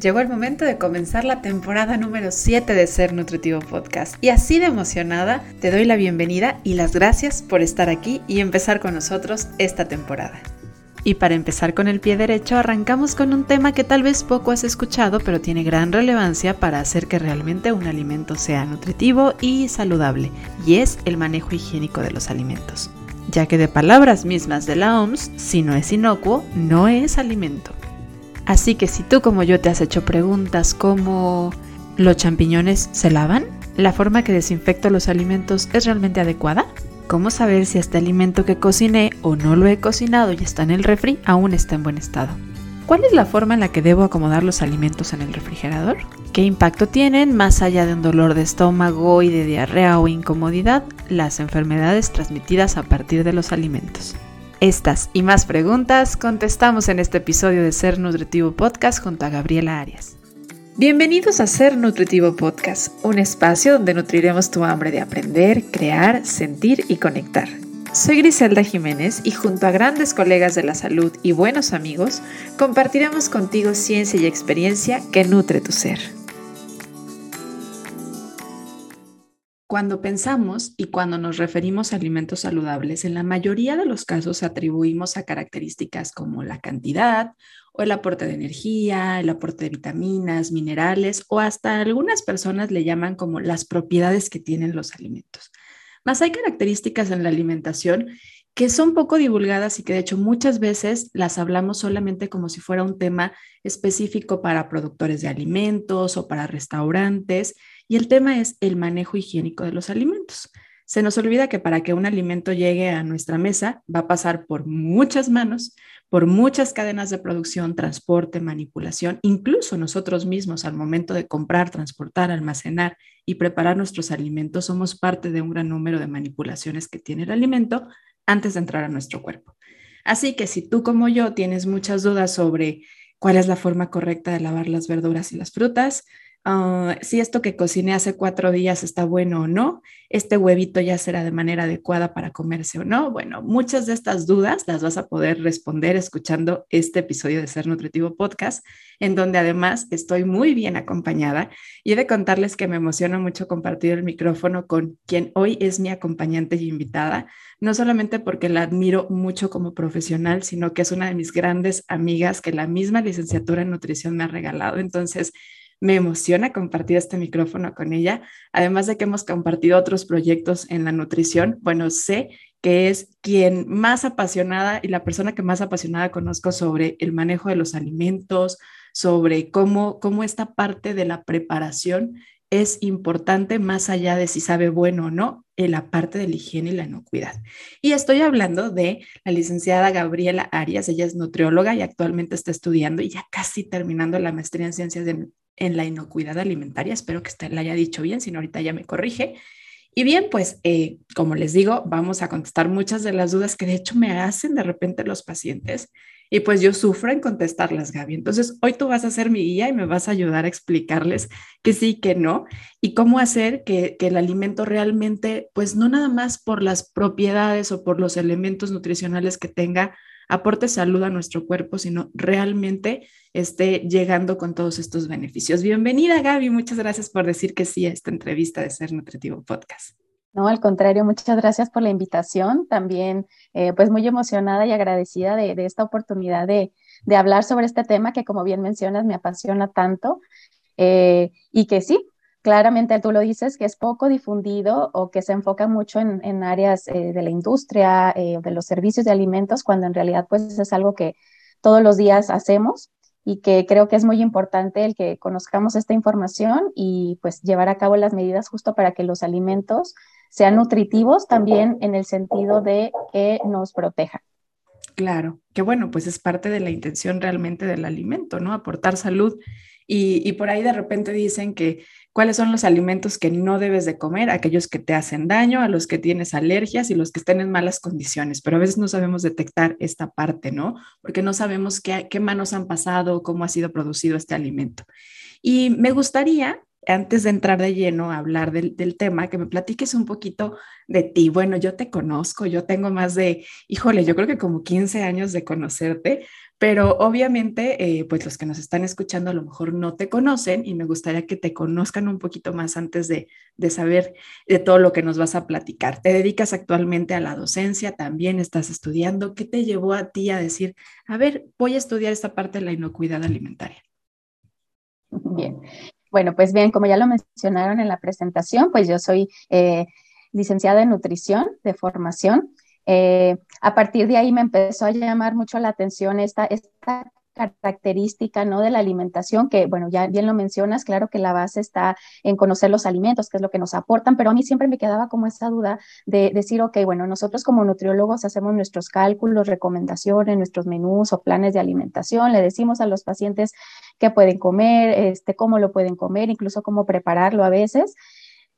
Llegó el momento de comenzar la temporada número 7 de Ser Nutritivo Podcast y así de emocionada te doy la bienvenida y las gracias por estar aquí y empezar con nosotros esta temporada. Y para empezar con el pie derecho, arrancamos con un tema que tal vez poco has escuchado, pero tiene gran relevancia para hacer que realmente un alimento sea nutritivo y saludable, y es el manejo higiénico de los alimentos. Ya que de palabras mismas de la OMS, si no es inocuo, no es alimento. Así que si tú como yo te has hecho preguntas como ¿los champiñones se lavan? ¿La forma que desinfecto los alimentos es realmente adecuada? ¿Cómo saber si este alimento que cociné o no lo he cocinado y está en el refri aún está en buen estado? ¿Cuál es la forma en la que debo acomodar los alimentos en el refrigerador? ¿Qué impacto tienen, más allá de un dolor de estómago y de diarrea o incomodidad, las enfermedades transmitidas a partir de los alimentos? Estas y más preguntas contestamos en este episodio de Ser Nutritivo Podcast junto a Gabriela Arias. Bienvenidos a Ser Nutritivo Podcast, un espacio donde nutriremos tu hambre de aprender, crear, sentir y conectar. Soy Griselda Jiménez y junto a grandes colegas de la salud y buenos amigos, compartiremos contigo ciencia y experiencia que nutre tu ser. Cuando pensamos y cuando nos referimos a alimentos saludables, en la mayoría de los casos atribuimos a características como la cantidad o el aporte de energía, el aporte de vitaminas, minerales o hasta algunas personas le llaman como las propiedades que tienen los alimentos. Más hay características en la alimentación que son poco divulgadas y que de hecho muchas veces las hablamos solamente como si fuera un tema específico para productores de alimentos o para restaurantes y el tema es el manejo higiénico de los alimentos. Se nos olvida que para que un alimento llegue a nuestra mesa va a pasar por muchas manos, por muchas cadenas de producción, transporte, manipulación, incluso nosotros mismos al momento de comprar, transportar, almacenar y preparar nuestros alimentos somos parte de un gran número de manipulaciones que tiene el alimento antes de entrar a nuestro cuerpo. Así que si tú como yo tienes muchas dudas sobre cuál es la forma correcta de lavar las verduras y las frutas, Ah, si esto que cociné hace cuatro días está bueno o no, este huevito ya será de manera adecuada para comerse o no. Bueno, muchas de estas dudas las vas a poder responder escuchando este episodio de Ser Nutritivo Podcast, en donde además estoy muy bien acompañada y he de contarles que me emociona mucho compartir el micrófono con quien hoy es mi acompañante y invitada, no solamente porque la admiro mucho como profesional, sino que es una de mis grandes amigas que la misma licenciatura en nutrición me ha regalado. Entonces, me emociona compartir este micrófono con ella, además de que hemos compartido otros proyectos en la nutrición. Bueno, sé que es quien más apasionada y la persona que más apasionada conozco sobre el manejo de los alimentos, sobre cómo, cómo esta parte de la preparación es importante más allá de si sabe bueno o no, en la parte de la higiene y la inocuidad. Y estoy hablando de la licenciada Gabriela Arias, ella es nutrióloga y actualmente está estudiando y ya casi terminando la maestría en ciencias de, en la inocuidad alimentaria. Espero que la haya dicho bien, si no ahorita ya me corrige. Y bien, pues eh, como les digo, vamos a contestar muchas de las dudas que de hecho me hacen de repente los pacientes y pues yo sufro en contestarlas, Gaby. Entonces, hoy tú vas a ser mi guía y me vas a ayudar a explicarles que sí, que no y cómo hacer que, que el alimento realmente, pues no nada más por las propiedades o por los elementos nutricionales que tenga, aporte salud a nuestro cuerpo, sino realmente esté llegando con todos estos beneficios. Bienvenida, Gaby. Muchas gracias por decir que sí a esta entrevista de Ser Nutritivo Podcast. No, al contrario, muchas gracias por la invitación. También, eh, pues muy emocionada y agradecida de, esta oportunidad de, hablar sobre este tema que, como bien mencionas, me apasiona tanto. Eh, y que sí, claramente tú lo dices, que es poco difundido o que se enfoca mucho en, áreas eh, de la industria, de los servicios de alimentos, cuando en realidad pues es algo que todos los días hacemos y que creo que es muy importante el que conozcamos esta información y pues llevar a cabo las medidas justo para que los alimentos sean nutritivos también en el sentido de que nos protejan. Claro, que bueno, pues es parte de la intención realmente del alimento, ¿no? Aportar salud. Y, y por ahí de repente dicen que cuáles son los alimentos que no debes de comer, aquellos que te hacen daño, a los que tienes alergias y los que estén en malas condiciones, pero a veces no sabemos detectar esta parte, ¿no? Porque no sabemos qué, manos han pasado, cómo ha sido producido este alimento. Y me gustaría antes de entrar de lleno a hablar del, del, tema, que me platiques un poquito de ti. Bueno, yo te conozco, yo tengo más de, híjole, yo creo que como 15 años de conocerte, pero obviamente, eh, pues los que nos están escuchando a lo mejor no te conocen y me gustaría que te conozcan un poquito más antes de, de saber de todo lo que nos vas a platicar. ¿Te dedicas actualmente a la docencia? ¿También estás estudiando? ¿Qué te llevó a ti a decir, a ver, voy a estudiar esta parte de la inocuidad alimentaria? Bien, bueno, pues bien, como ya lo mencionaron en la presentación, pues yo soy eh, licenciada en nutrición de formación. Eh, a partir de ahí me empezó a llamar mucho la atención esta, esta característica ¿no? de la alimentación, que bueno, ya bien lo mencionas, claro que la base está en conocer los alimentos, que es lo que nos aportan, pero a mí siempre me quedaba como esa duda de decir, ok, bueno, nosotros como nutriólogos hacemos nuestros cálculos, recomendaciones, nuestros menús o planes de alimentación, le decimos a los pacientes qué pueden comer, este, cómo lo pueden comer, incluso cómo prepararlo a veces,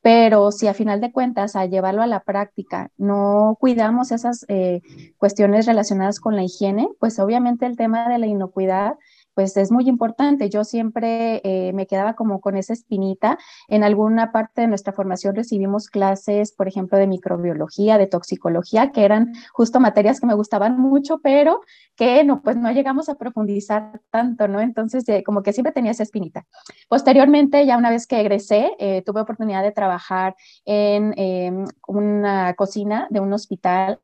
pero si a final de cuentas, a llevarlo a la práctica, no cuidamos esas eh, cuestiones relacionadas con la higiene, pues obviamente el tema de la inocuidad pues es muy importante. Yo siempre eh, me quedaba como con esa espinita. En alguna parte de nuestra formación recibimos clases, por ejemplo, de microbiología, de toxicología, que eran justo materias que me gustaban mucho, pero que no, pues no llegamos a profundizar tanto, ¿no? Entonces, como que siempre tenía esa espinita. Posteriormente, ya una vez que egresé, eh, tuve oportunidad de trabajar en em, una cocina de un hospital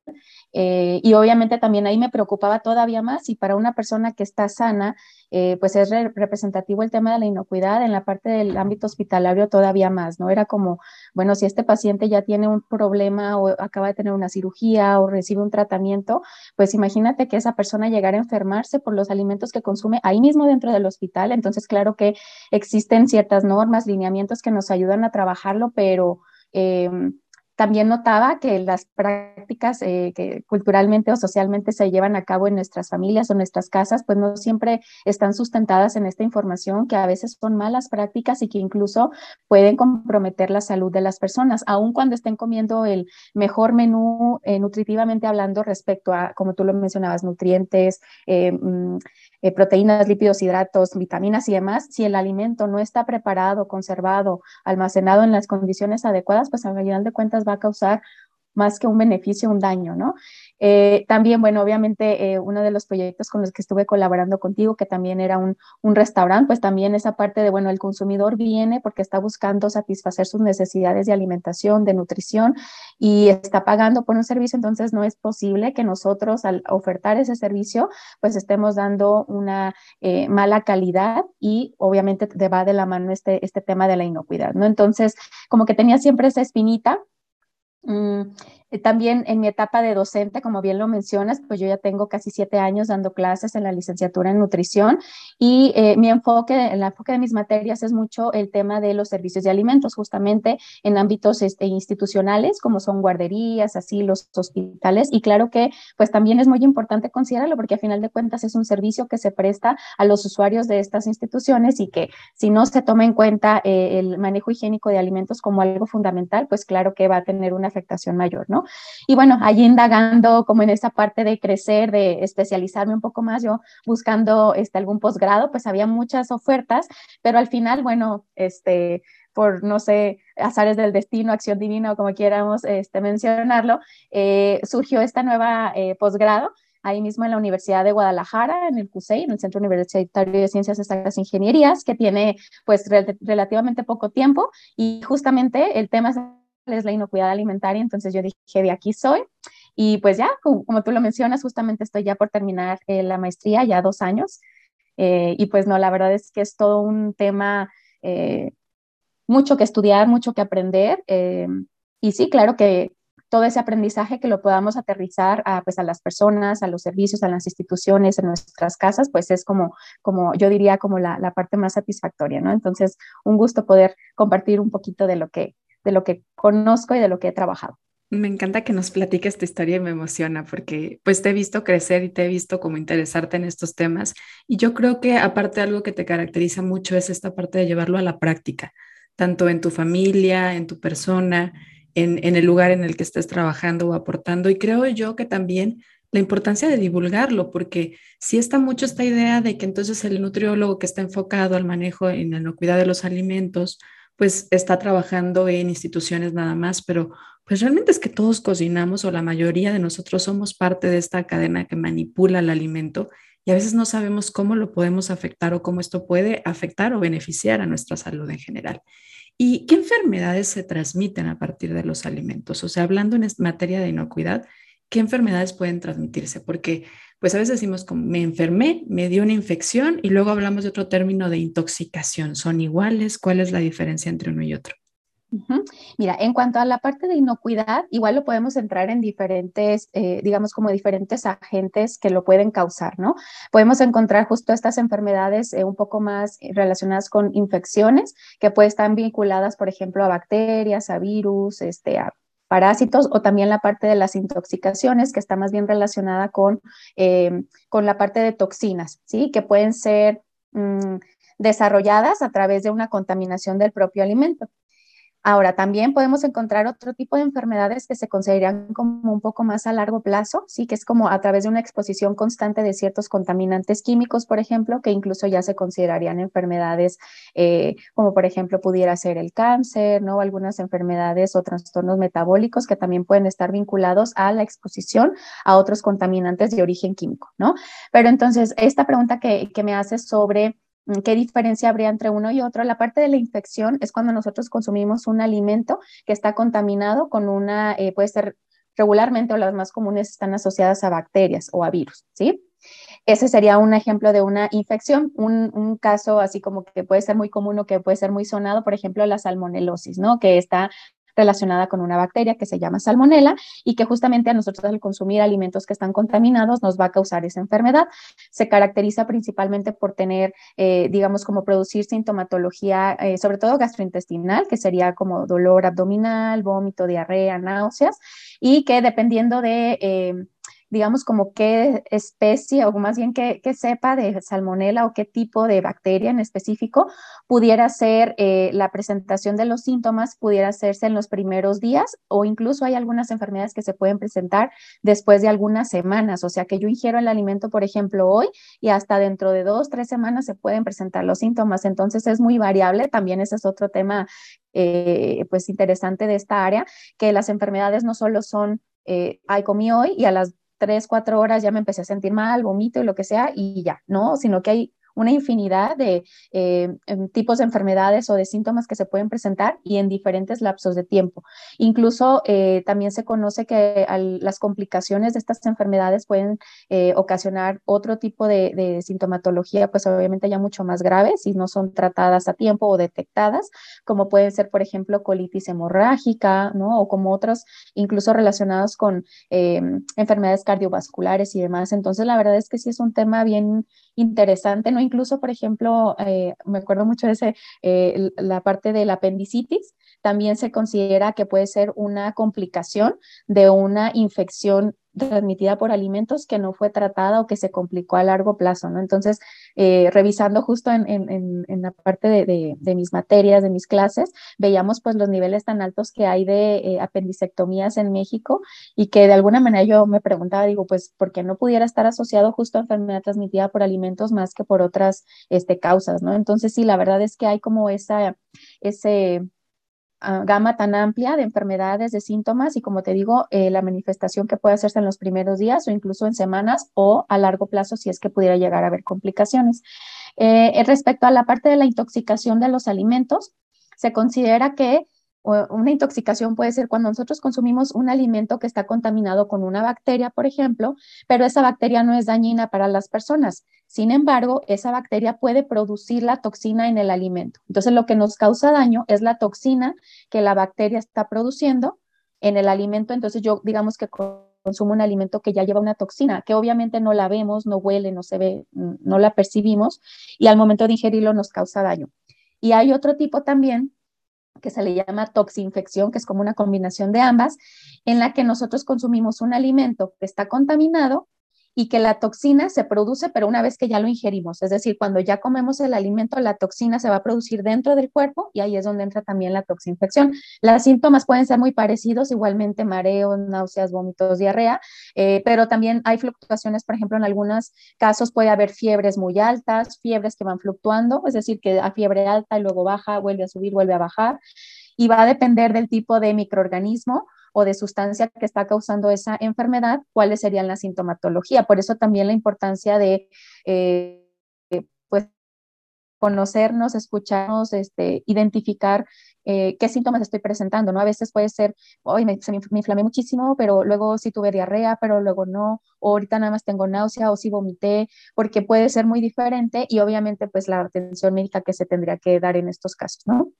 eh, y obviamente también ahí me preocupaba todavía más y para una persona que está sana, eh, pues es representativo el tema de la inocuidad en la parte del ámbito hospitalario todavía más, ¿no? Era como, bueno, si este paciente ya tiene un problema o acaba de tener una cirugía o recibe un tratamiento, pues imagínate que esa persona llegara a enfermarse por los alimentos que consume ahí mismo dentro del hospital. Entonces, claro que existen ciertas normas, lineamientos que nos ayudan a trabajarlo, pero... Eh, también notaba que las prácticas eh, que culturalmente o socialmente se llevan a cabo en nuestras familias o nuestras casas, pues no siempre están sustentadas en esta información, que a veces son malas prácticas y que incluso pueden comprometer la salud de las personas, aun cuando estén comiendo el mejor menú eh, nutritivamente hablando respecto a, como tú lo mencionabas, nutrientes, eh, mm, eh, proteínas, lípidos, hidratos, vitaminas y demás, si el alimento no está preparado, conservado, almacenado en las condiciones adecuadas, pues al final de cuentas va a causar más que un beneficio, un daño, ¿no? Eh, también, bueno, obviamente eh, uno de los proyectos con los que estuve colaborando contigo, que también era un, un restaurante, pues también esa parte de, bueno, el consumidor viene porque está buscando satisfacer sus necesidades de alimentación, de nutrición y está pagando por un servicio, entonces no es posible que nosotros al ofertar ese servicio, pues estemos dando una eh, mala calidad y obviamente va de la mano este, este tema de la inocuidad, ¿no? Entonces, como que tenía siempre esa espinita. Mm, eh, también en mi etapa de docente, como bien lo mencionas, pues yo ya tengo casi siete años dando clases en la licenciatura en nutrición y eh, mi enfoque, el enfoque de mis materias es mucho el tema de los servicios de alimentos, justamente en ámbitos este, institucionales, como son guarderías, así los hospitales. Y claro que pues también es muy importante considerarlo porque a final de cuentas es un servicio que se presta a los usuarios de estas instituciones y que si no se toma en cuenta eh, el manejo higiénico de alimentos como algo fundamental, pues claro que va a tener una afectación mayor, ¿no? Y bueno, allí indagando como en esa parte de crecer, de especializarme un poco más, yo buscando este, algún posgrado, pues había muchas ofertas, pero al final, bueno, este, por, no sé, azares del destino, acción divina o como quieramos este, mencionarlo, eh, surgió esta nueva eh, posgrado ahí mismo en la Universidad de Guadalajara, en el CUSEI, en el Centro Universitario de Ciencias Exactas e Ingenierías, que tiene pues relativamente poco tiempo y justamente el tema es es la inocuidad alimentaria, entonces yo dije, de aquí soy. Y pues ya, como, tú lo mencionas, justamente estoy ya por terminar eh, la maestría, ya dos años. Eh, y pues no, la verdad es que es todo un tema, eh, mucho que estudiar, mucho que aprender. y sí, claro que todo ese aprendizaje que lo podamos aterrizar a, pues, a las personas, a los servicios, a las instituciones, en nuestras casas, pues es como, como yo diría, como la, la parte más satisfactoria, ¿no? Entonces, un gusto poder compartir un poquito de lo que, de lo que conozco y de lo que he trabajado. Me encanta que nos platiques esta historia y me emociona porque pues te he visto crecer y te he visto como interesarte en estos temas y yo creo que aparte algo que te caracteriza mucho es esta parte de llevarlo a la práctica, tanto en tu familia, en tu persona, en, el lugar en el que estés trabajando o aportando y creo yo que también la importancia de divulgarlo, porque si está mucho esta idea de que entonces el nutriólogo que está enfocado al manejo en el cuidado de los alimentos, pues está trabajando en instituciones nada más, pero Pues realmente es que todos cocinamos o la mayoría de nosotros somos parte de esta cadena que manipula el alimento y a veces no sabemos cómo lo podemos afectar o cómo esto puede afectar o beneficiar a nuestra salud en general. ¿Y qué enfermedades se transmiten a partir de los alimentos? O sea, hablando en materia de inocuidad, ¿qué enfermedades pueden transmitirse? Porque pues a veces decimos como me enfermé, me dio una infección y luego hablamos de otro término de intoxicación. ¿Son iguales? ¿Cuál es la diferencia entre uno y otro? Mira, en cuanto a la parte de inocuidad, igual lo podemos entrar en diferentes, eh, digamos, como diferentes agentes que lo pueden causar, ¿no? Podemos encontrar justo estas enfermedades eh, un poco más relacionadas con infecciones, que pueden estar vinculadas, por ejemplo, a bacterias, a virus, este, a parásitos, o también la parte de las intoxicaciones, que está más bien relacionada con, em, con la parte de toxinas, ¿sí? Que pueden ser mm, desarrolladas a través de una contaminación del propio alimento. Ahora, también podemos encontrar otro tipo de enfermedades que se consideran como un poco más a largo plazo, sí, que es como a través de una exposición constante de ciertos contaminantes químicos, por ejemplo, que incluso ya se considerarían enfermedades eh, como por ejemplo pudiera ser el cáncer, ¿no? Algunas enfermedades o trastornos metabólicos que también pueden estar vinculados a la exposición a otros contaminantes de origen químico, ¿no? Pero entonces, esta pregunta que, que me haces sobre ¿Qué diferencia habría entre uno y otro? La parte de la infección es cuando nosotros consumimos un alimento que está contaminado con una, eh, puede ser regularmente o las más comunes están asociadas a bacterias o a virus, ¿sí? Ese sería un ejemplo de una infección, un, un, caso así como que puede ser muy común o que puede ser muy sonado, por ejemplo, la salmonelosis, ¿no? Que está relacionada con una bacteria que se llama salmonela y que justamente a nosotros al consumir alimentos que están contaminados nos va a causar esa enfermedad. Se caracteriza principalmente por tener, eh, digamos, como producir sintomatología, eh, sobre todo gastrointestinal, que sería como dolor abdominal, vómito, diarrea, náuseas, y que dependiendo de... Eh, digamos, como qué especie o más bien qué, cepa de salmonela o qué tipo de bacteria en específico pudiera ser eh, la presentación de los síntomas, pudiera hacerse en los primeros días o incluso hay algunas enfermedades que se pueden presentar después de algunas semanas. O sea, que yo ingiero el alimento, por ejemplo, hoy y hasta dentro de dos, tres semanas se pueden presentar los síntomas. Entonces es muy variable. También ese es otro tema, eh, pues, interesante de esta área, que las enfermedades no solo son eh, ay, comí hoy y a las tres, cuatro horas ya me empecé a sentir mal, vomito y lo que sea, y ya, ¿no? Sino que hay una infinidad de eh, em, tipos de enfermedades o de síntomas que se pueden presentar y en diferentes lapsos de tiempo. Incluso eh, también se conoce que las complicaciones de estas enfermedades pueden eh, ocasionar otro tipo de, sintomatología, pues obviamente ya mucho más grave si no son tratadas a tiempo o detectadas, como pueden ser, por ejemplo, colitis hemorrágica, ¿no? O como otros, incluso relacionados con em, enfermedades cardiovasculares y demás. Entonces, la verdad es que sí es un tema bien interesante, ¿no? Incluso, por ejemplo, eh, me acuerdo mucho de ese, eh, la parte de la apendicitis, también se considera que puede ser una complicación de una infección transmitida por alimentos que no fue tratada o que se complicó a largo plazo, ¿no? Entonces, eh, revisando justo en, la parte de, de, mis materias, de mis clases, veíamos pues los niveles tan altos que hay de eh, apendicectomías en México y que de alguna manera yo me preguntaba, digo, pues, ¿por qué no pudiera estar asociado justo a enfermedad transmitida por alimentos más que por otras este, causas, ¿no? Entonces, sí, la verdad es que hay como esa, ese Ah, gama tan amplia de enfermedades, de síntomas y como te digo, eh, la manifestación que puede hacerse en los primeros días o incluso en semanas o a largo plazo si es que pudiera llegar a haber complicaciones. Eh, respecto a la parte de la intoxicación de los alimentos, se considera que una intoxicación puede ser cuando nosotros consumimos un alimento que está contaminado con una bacteria, por ejemplo, pero esa bacteria no es dañina para las personas. Sin embargo, esa bacteria puede producir la toxina en el alimento. Entonces, lo que nos causa daño es la toxina que la bacteria está produciendo en el alimento. Entonces, yo digamos que consumo un alimento que ya lleva una toxina, que obviamente no la vemos, no huele, no se ve, no la percibimos y al momento de ingerirlo nos causa daño. Y hay otro tipo también que se le llama toxinfección, que es como una combinación de ambas, en la que nosotros consumimos un alimento que está contaminado y que la toxina se produce, pero una vez que ya lo ingerimos, es decir, cuando ya comemos el alimento, la toxina se va a producir dentro del cuerpo y ahí es donde entra también la toxinfección. Los síntomas pueden ser muy parecidos, igualmente mareos, náuseas, vómitos, diarrea, eh, pero también hay fluctuaciones, por ejemplo, en algunos casos puede haber fiebres muy altas, fiebres que van fluctuando, es decir, que a fiebre alta y luego baja, vuelve a subir, vuelve a bajar, y va a depender del tipo de microorganismo o de sustancia que está causando esa enfermedad, cuáles serían la sintomatología. Por eso también la importancia de, eh, pues, conocernos, escucharnos, este, identificar eh, qué síntomas estoy presentando, ¿no? A veces puede ser, hoy me, me, inflamé muchísimo, pero luego sí tuve diarrea, pero luego no, o ahorita nada más tengo náusea o sí vomité, porque puede ser muy diferente y obviamente pues la atención médica que se tendría que dar en estos casos, ¿no?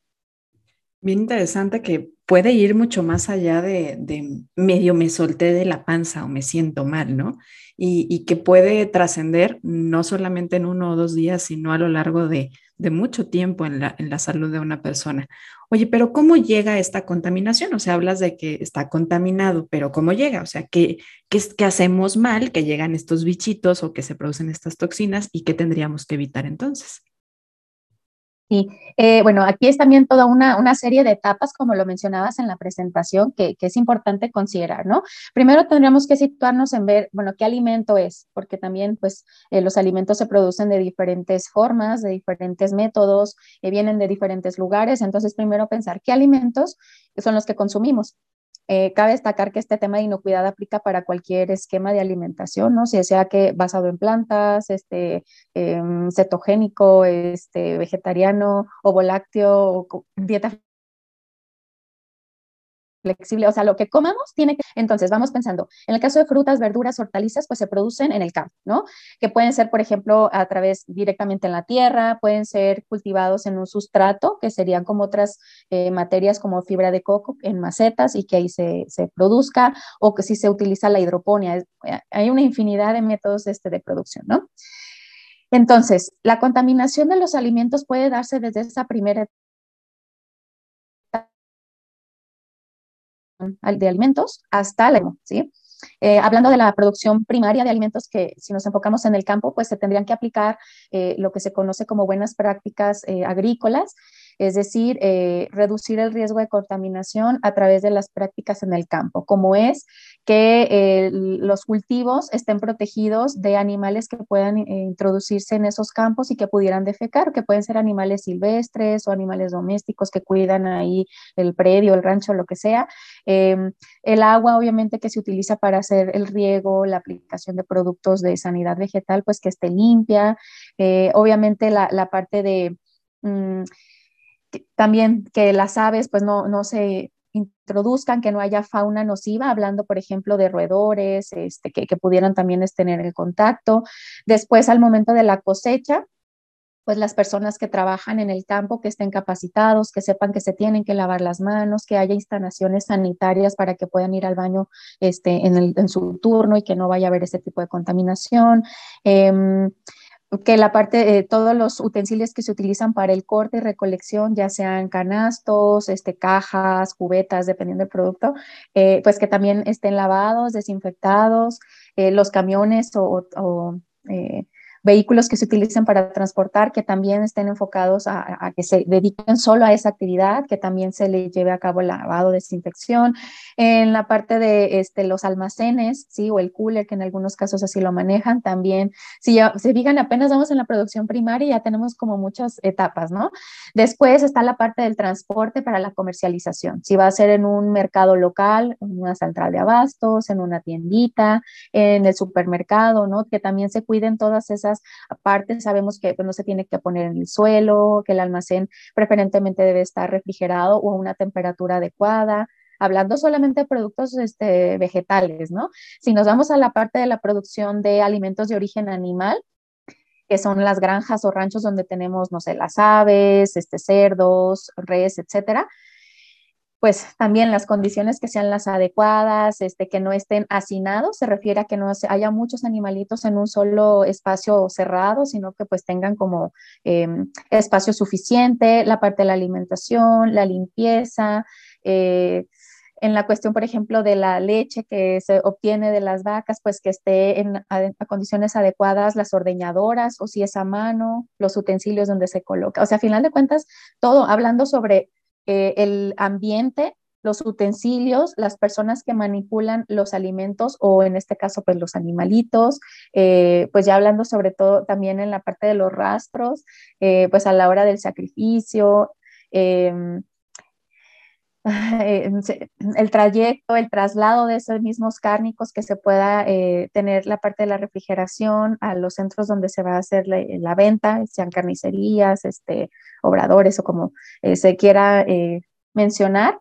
Bien interesante que puede ir mucho más allá de, medio me solté de la panza o me siento mal, ¿no? Y, que puede trascender no solamente en uno o dos días, sino a lo largo de, mucho tiempo en la, salud de una persona. Oye, pero ¿cómo llega esta contaminación? O sea, hablas de que está contaminado, pero ¿cómo llega? O sea, ¿qué, qué, qué hacemos mal que llegan estos bichitos o que se producen estas toxinas y qué tendríamos que evitar entonces? Y eh, bueno, aquí es también toda una, una, serie de etapas, como lo mencionabas en la presentación, que, que, es importante considerar, ¿no? Primero tendríamos que situarnos en ver, bueno, qué alimento es, porque también, pues, eh, los alimentos se producen de diferentes formas, de diferentes métodos, eh, vienen de diferentes lugares, entonces primero pensar qué alimentos son los que consumimos. Eh, cabe destacar que este tema de inocuidad aplica para cualquier esquema de alimentación, ¿no? Si sea que basado en plantas, este, em, cetogénico, este, vegetariano, ovo lácteo, dieta flexible, o sea, lo que comamos tiene que... Entonces, vamos pensando, en el caso de frutas, verduras, hortalizas, pues se producen en el campo, ¿no? Que pueden ser, por ejemplo, a través directamente en la tierra, pueden ser cultivados en un sustrato, que serían como otras eh, materias como fibra de coco en macetas y que ahí se, se, produzca, o que si se utiliza la hidroponía. Eh, hay una infinidad de métodos este, de producción, ¿no? Entonces, la contaminación de los alimentos puede darse desde esa primera de alimentos hasta la, ¿sí? Eh, hablando de la producción primaria de alimentos, que si nos enfocamos en el campo, pues se tendrían que aplicar eh, lo que se conoce como buenas prácticas eh, agrícolas es decir, eh, reducir el riesgo de contaminación a través de las prácticas en el campo, como es que eh, los cultivos estén protegidos de animales que puedan eh, introducirse en esos campos y que pudieran defecar, que pueden ser animales silvestres o animales domésticos que cuidan ahí el predio, el rancho, lo que sea. Em, el agua, obviamente, que se utiliza para hacer el riego, la aplicación de productos de sanidad vegetal, pues que esté limpia. obviamente, la, parte de... Mm, también que las aves pues no, no se introduzcan, que no haya fauna nociva, hablando, por ejemplo, de roedores, este, que, que pudieran también tener el contacto. Después, al momento de la cosecha, pues las personas que trabajan en el campo, que estén capacitados, que sepan que se tienen que lavar las manos, que haya instalaciones sanitarias para que puedan ir al baño este, en, el, en su turno y que no vaya a haber ese tipo de contaminación. Eh, que la parte, de todos los utensilios que se utilizan para el corte y recolección, ya sean canastos, este, cajas, cubetas, dependiendo del producto, eh, pues que también estén lavados, desinfectados, eh, los camiones o, o eh, vehículos que se utilicen para transportar, que también estén enfocados a, que se dediquen solo a esa actividad, que también se le lleve a cabo el lavado, desinfección. En la parte de este, los almacenes, sí, o el cooler, que en algunos casos así lo manejan, también, si ya se digan apenas vamos en la producción primaria, ya tenemos como muchas etapas, ¿no? Después está la parte del transporte para la comercialización. Si va a ser en un mercado local, en una central de abastos, en una tiendita, en el supermercado, ¿no? Que también se cuiden todas esas aparte sabemos que pues, no se tiene que poner en el suelo, que el almacén preferentemente debe estar refrigerado o a una temperatura adecuada hablando solamente de productos este, vegetales, ¿no? Si nos vamos a la parte de la producción de alimentos de origen animal, que son las granjas o ranchos donde tenemos, no sé, las aves, este, cerdos, res, etcétera, pues también las condiciones que sean las adecuadas, este, que no estén hacinados, se refiere a que no haya muchos animalitos en un solo espacio cerrado, sino que pues tengan como em, espacio suficiente, la parte de la alimentación, la limpieza, eh, en la cuestión, por ejemplo, de la leche que se obtiene de las vacas, pues que esté en condiciones adecuadas las ordeñadoras o si es a mano, los utensilios donde se coloca. O sea, a final de cuentas, todo hablando sobre eh, el ambiente, los utensilios, las personas que manipulan los alimentos o en este caso pues los animalitos, eh, pues ya hablando sobre todo también en la parte de los rastros, eh, pues a la hora del sacrificio. Em, eh, el trayecto, el traslado de esos mismos cárnicos que se pueda eh, tener la parte de la refrigeración a los centros donde se va a hacer la, venta, sean carnicerías, este, obradores o como se quiera mencionar.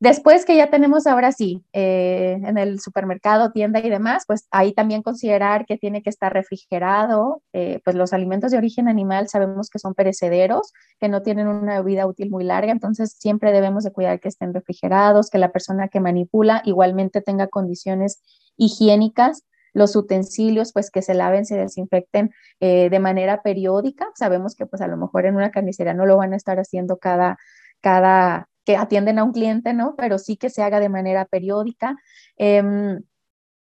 Después que ya tenemos ahora sí, eh, en el supermercado, tienda y demás, pues ahí también considerar que tiene que estar refrigerado, eh, pues los alimentos de origen animal sabemos que son perecederos, que no tienen una vida útil muy larga, entonces siempre debemos de cuidar que estén refrigerados, que la persona que manipula igualmente tenga condiciones higiénicas los utensilios, pues que se laven, se desinfecten eh, de manera periódica. Sabemos que pues a lo mejor en una carnicería no lo van a estar haciendo cada, cada que atienden a un cliente, ¿no? Pero sí que se haga de manera periódica. Em,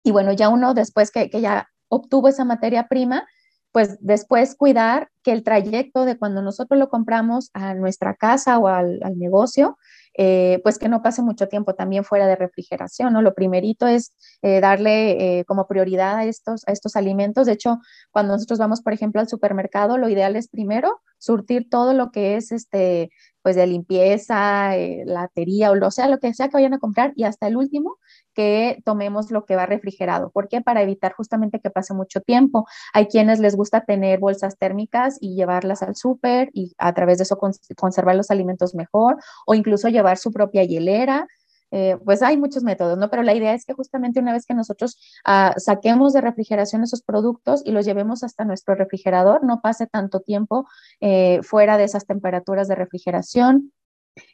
y bueno, ya uno después que, ya obtuvo esa materia prima, pues después cuidar que el trayecto de cuando nosotros lo compramos a nuestra casa o al, negocio, eh, pues que no pase mucho tiempo también fuera de refrigeración, ¿no? Lo primerito es eh, darle eh, como prioridad a estos, a estos alimentos. De hecho, cuando nosotros vamos, por ejemplo, al supermercado, lo ideal es primero surtir todo lo que es este pues de limpieza, eh, latería o lo sea, lo que sea que vayan a comprar y hasta el último que tomemos lo que va refrigerado. ¿Por qué? Para evitar justamente que pase mucho tiempo. Hay quienes les gusta tener bolsas térmicas y llevarlas al súper y a través de eso conservar los alimentos mejor o incluso llevar su propia hielera eh, pues hay muchos métodos, ¿no? Pero la idea es que justamente una vez que nosotros ah, saquemos de refrigeración esos productos y los llevemos hasta nuestro refrigerador, no pase tanto tiempo eh, fuera de esas temperaturas de refrigeración.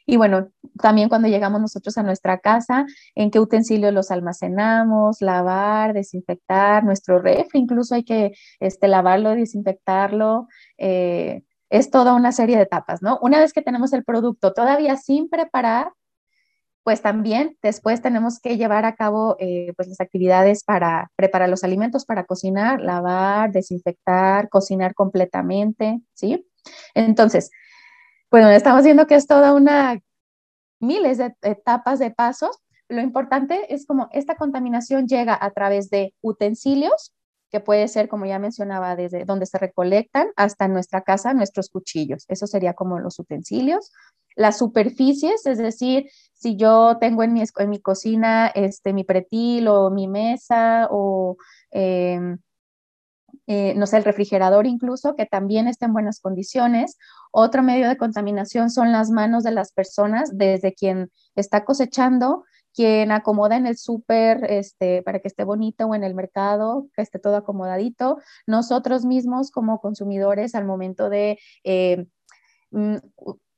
Y bueno, también cuando llegamos nosotros a nuestra casa, en qué utensilios los almacenamos, lavar, desinfectar, nuestro refri incluso hay que este, lavarlo, desinfectarlo. Eh, es toda una serie de etapas, ¿no? Una vez que tenemos el producto todavía sin preparar, pues también después tenemos que llevar a cabo eh, pues las actividades para preparar los alimentos, para cocinar, lavar, desinfectar, cocinar completamente, ¿sí? Entonces, bueno, estamos viendo que es toda una miles de etapas de pasos. Lo importante es como esta contaminación llega a través de utensilios, que puede ser, como ya mencionaba, desde donde se recolectan hasta nuestra casa, nuestros cuchillos. Eso sería como los utensilios. Las superficies, es decir, si yo tengo en mi, en mi cocina este, mi pretil o mi mesa o, em, eh, no sé, el refrigerador incluso, que también está en buenas condiciones. Otro medio de contaminación son las manos de las personas, desde quien está cosechando, quien acomoda en el súper este, para que esté bonito o en el mercado, que esté todo acomodadito. Nosotros mismos como consumidores al momento de... Eh, mm,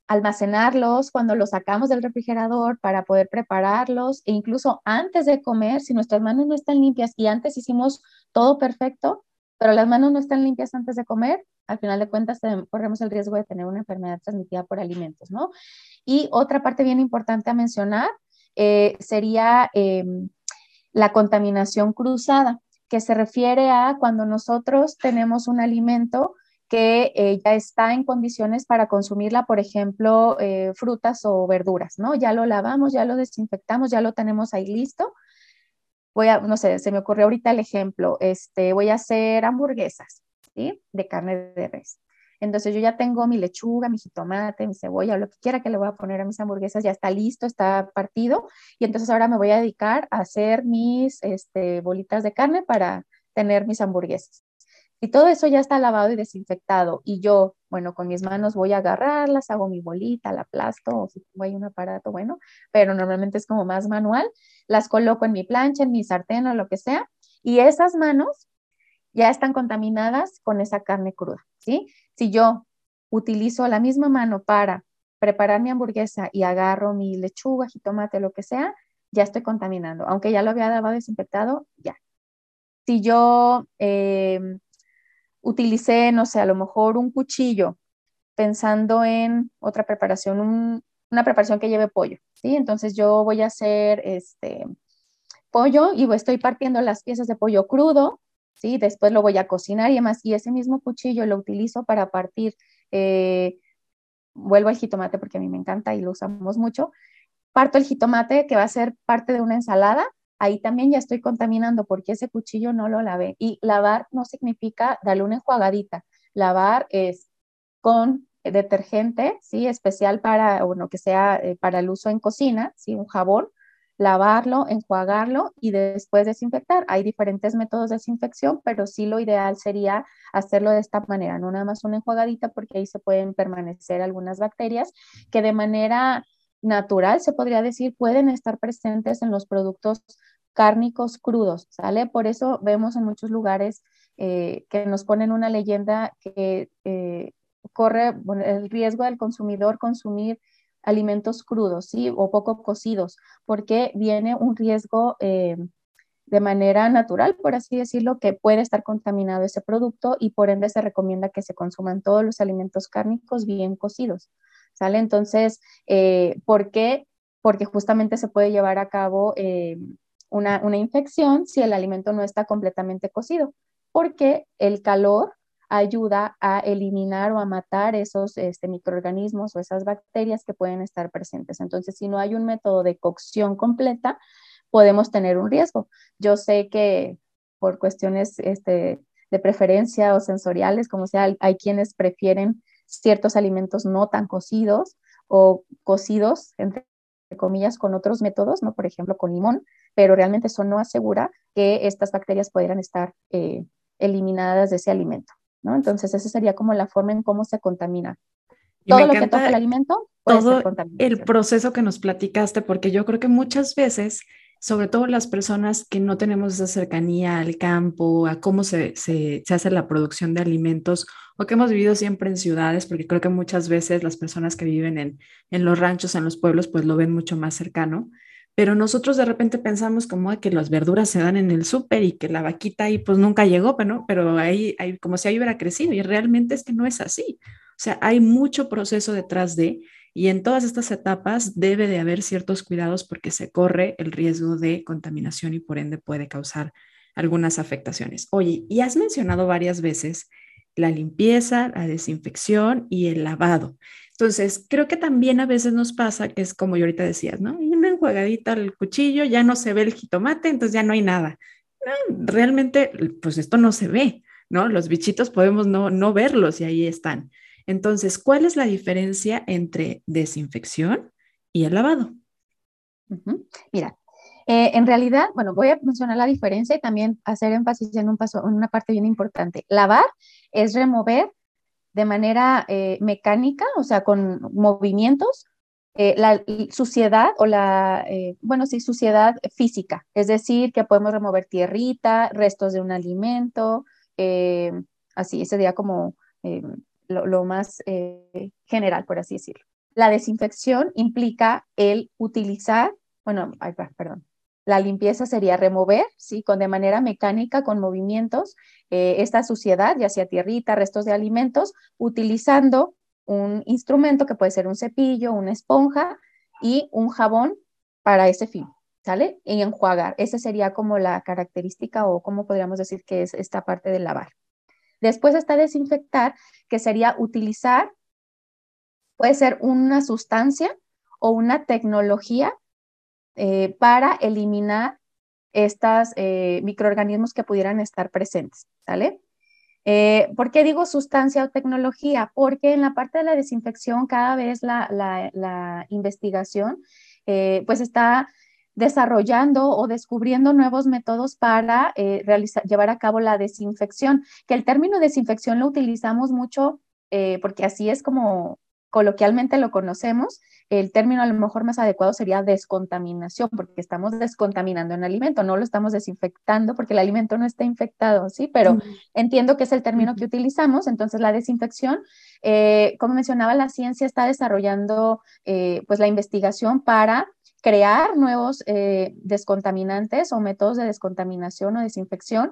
almacenarlos cuando los sacamos del refrigerador para poder prepararlos e incluso antes de comer, si nuestras manos no están limpias y antes hicimos todo perfecto, pero las manos no están limpias antes de comer, al final de cuentas corremos el riesgo de tener una enfermedad transmitida por alimentos, ¿no? Y otra parte bien importante a mencionar eh, sería em, la contaminación cruzada, que se refiere a cuando nosotros tenemos un alimento que eh, ya está en condiciones para consumirla, por ejemplo, eh, frutas o verduras, ¿no? Ya lo lavamos, ya lo desinfectamos, ya lo tenemos ahí listo. Voy a, no sé, se me ocurrió ahorita el ejemplo, este, voy a hacer hamburguesas, ¿sí? De carne de res. Entonces yo ya tengo mi lechuga, mi jitomate, mi cebolla, lo que quiera que le voy a poner a mis hamburguesas, ya está listo, está partido. Y entonces ahora me voy a dedicar a hacer mis este, bolitas de carne para tener mis hamburguesas. Y todo eso ya está lavado y desinfectado y yo, bueno, con mis manos voy a agarrarlas, hago mi bolita, la aplasto o si tengo un aparato, bueno, pero normalmente es como más manual, las coloco en mi plancha, en mi sartén o lo que sea y esas manos ya están contaminadas con esa carne cruda, ¿sí? Si yo utilizo la misma mano para preparar mi hamburguesa y agarro mi lechuga, jitomate, lo que sea, ya estoy contaminando, aunque ya lo había lavado desinfectado, ya. Si yo eh, utilicé, no sé, a lo mejor un cuchillo pensando en otra preparación, una preparación que lleve pollo, ¿sí? Entonces yo voy a hacer este pollo y estoy partiendo las piezas de pollo crudo, ¿sí? Después lo voy a cocinar y demás, y ese mismo cuchillo lo utilizo para partir, eh, vuelvo al jitomate porque a mí me encanta y lo usamos mucho, parto el jitomate que va a ser parte de una ensalada ahí también ya estoy contaminando porque ese cuchillo no lo lavé. Y lavar no significa darle una enjuagadita. Lavar es con detergente, ¿sí? Especial para, uno que sea eh, para el uso en cocina, ¿sí? Un jabón, lavarlo, enjuagarlo y después desinfectar. Hay diferentes métodos de desinfección, pero sí lo ideal sería hacerlo de esta manera, no nada más una enjuagadita porque ahí se pueden permanecer algunas bacterias que de manera natural, se podría decir, pueden estar presentes en los productos cárnicos crudos, ¿sale? Por eso vemos en muchos lugares eh, que nos ponen una leyenda que eh, corre el riesgo del consumidor consumir alimentos crudos, ¿sí? O poco cocidos, porque viene un riesgo eh, de manera natural, por así decirlo, que puede estar contaminado ese producto y por ende se recomienda que se consuman todos los alimentos cárnicos bien cocidos, Entonces, eh, ¿por qué? Porque justamente se puede llevar a cabo eh, una, una infección si el alimento no está completamente cocido, porque el calor ayuda a eliminar o a matar esos este, microorganismos o esas bacterias que pueden estar presentes. Entonces, si no hay un método de cocción completa, podemos tener un riesgo. Yo sé que por cuestiones este, de preferencia o sensoriales, como sea, hay, quienes prefieren ciertos alimentos no tan cocidos o cocidos, entre comillas, con otros métodos, ¿no? Por ejemplo, con limón, pero realmente eso no asegura que estas bacterias pudieran estar eh, eliminadas de ese alimento. Entonces, esa sería como la forma en cómo se contamina. todo lo que toca el alimento, todo el proceso que nos platicaste, porque yo creo que muchas veces, sobre todo las personas que no tenemos esa cercanía al campo, a cómo se, se, se hace la producción de alimentos, o que hemos vivido siempre en ciudades, porque creo que muchas veces las personas que viven en, en los ranchos, en los pueblos, pues lo ven mucho más cercano pero nosotros de repente pensamos como que las verduras se dan en el súper y que la vaquita ahí pues nunca llegó, pero, pero ahí, hay como si ahí hubiera crecido y realmente es que no es así. O sea, hay mucho proceso detrás de y en todas estas etapas debe de haber ciertos cuidados porque se corre el riesgo de contaminación y por ende puede causar algunas afectaciones. Oye, y has mencionado varias veces la limpieza, la desinfección y el lavado. Entonces, creo que también a veces nos pasa que es como yo ahorita decías, ¿no? Una enjuagadita al cuchillo, ya no se ve el jitomate, entonces ya no hay nada. realmente, pues esto no se ve, ¿no? Los bichitos podemos no, no verlos y ahí están. Entonces, ¿cuál es la diferencia entre desinfección y el lavado? Mira, eh, en realidad, bueno, voy a mencionar la diferencia y también hacer énfasis en un paso, en una parte bien importante. Lavar es remover de manera eh, mecánica, o sea, con movimientos, eh, la suciedad o la, eh, bueno, sí, suciedad física, es decir, que podemos remover tierrita, restos de un alimento, así, ese sería como lo, más general, por así decirlo. La desinfección implica el utilizar, bueno, ay, perdón, la limpieza sería remover, ¿sí? Con, de manera mecánica, con movimientos, eh, esta suciedad, ya sea tierrita, restos de alimentos, utilizando un instrumento que puede ser un cepillo, una esponja y un jabón para ese fin, ¿sale? Y enjuagar. Esa sería como la característica o como podríamos decir que es esta parte de lavar. Después está desinfectar, que sería utilizar, puede ser una sustancia o una tecnología eh, para eliminar estos eh, microorganismos que pudieran estar presentes, ¿sale? Eh, ¿Por qué digo sustancia o tecnología? Porque en la parte de la desinfección cada vez la, investigación pues está desarrollando o descubriendo nuevos métodos para realizar, llevar a cabo la desinfección, que el término desinfección lo utilizamos mucho porque así es como coloquialmente lo conocemos, el término a lo mejor más adecuado sería descontaminación, porque estamos descontaminando un alimento, no lo estamos desinfectando porque el alimento no está infectado, ¿sí? Pero entiendo que es el término que utilizamos, entonces la desinfección, eh, como mencionaba, la ciencia está desarrollando eh, pues la investigación para crear nuevos eh, descontaminantes o métodos de descontaminación o desinfección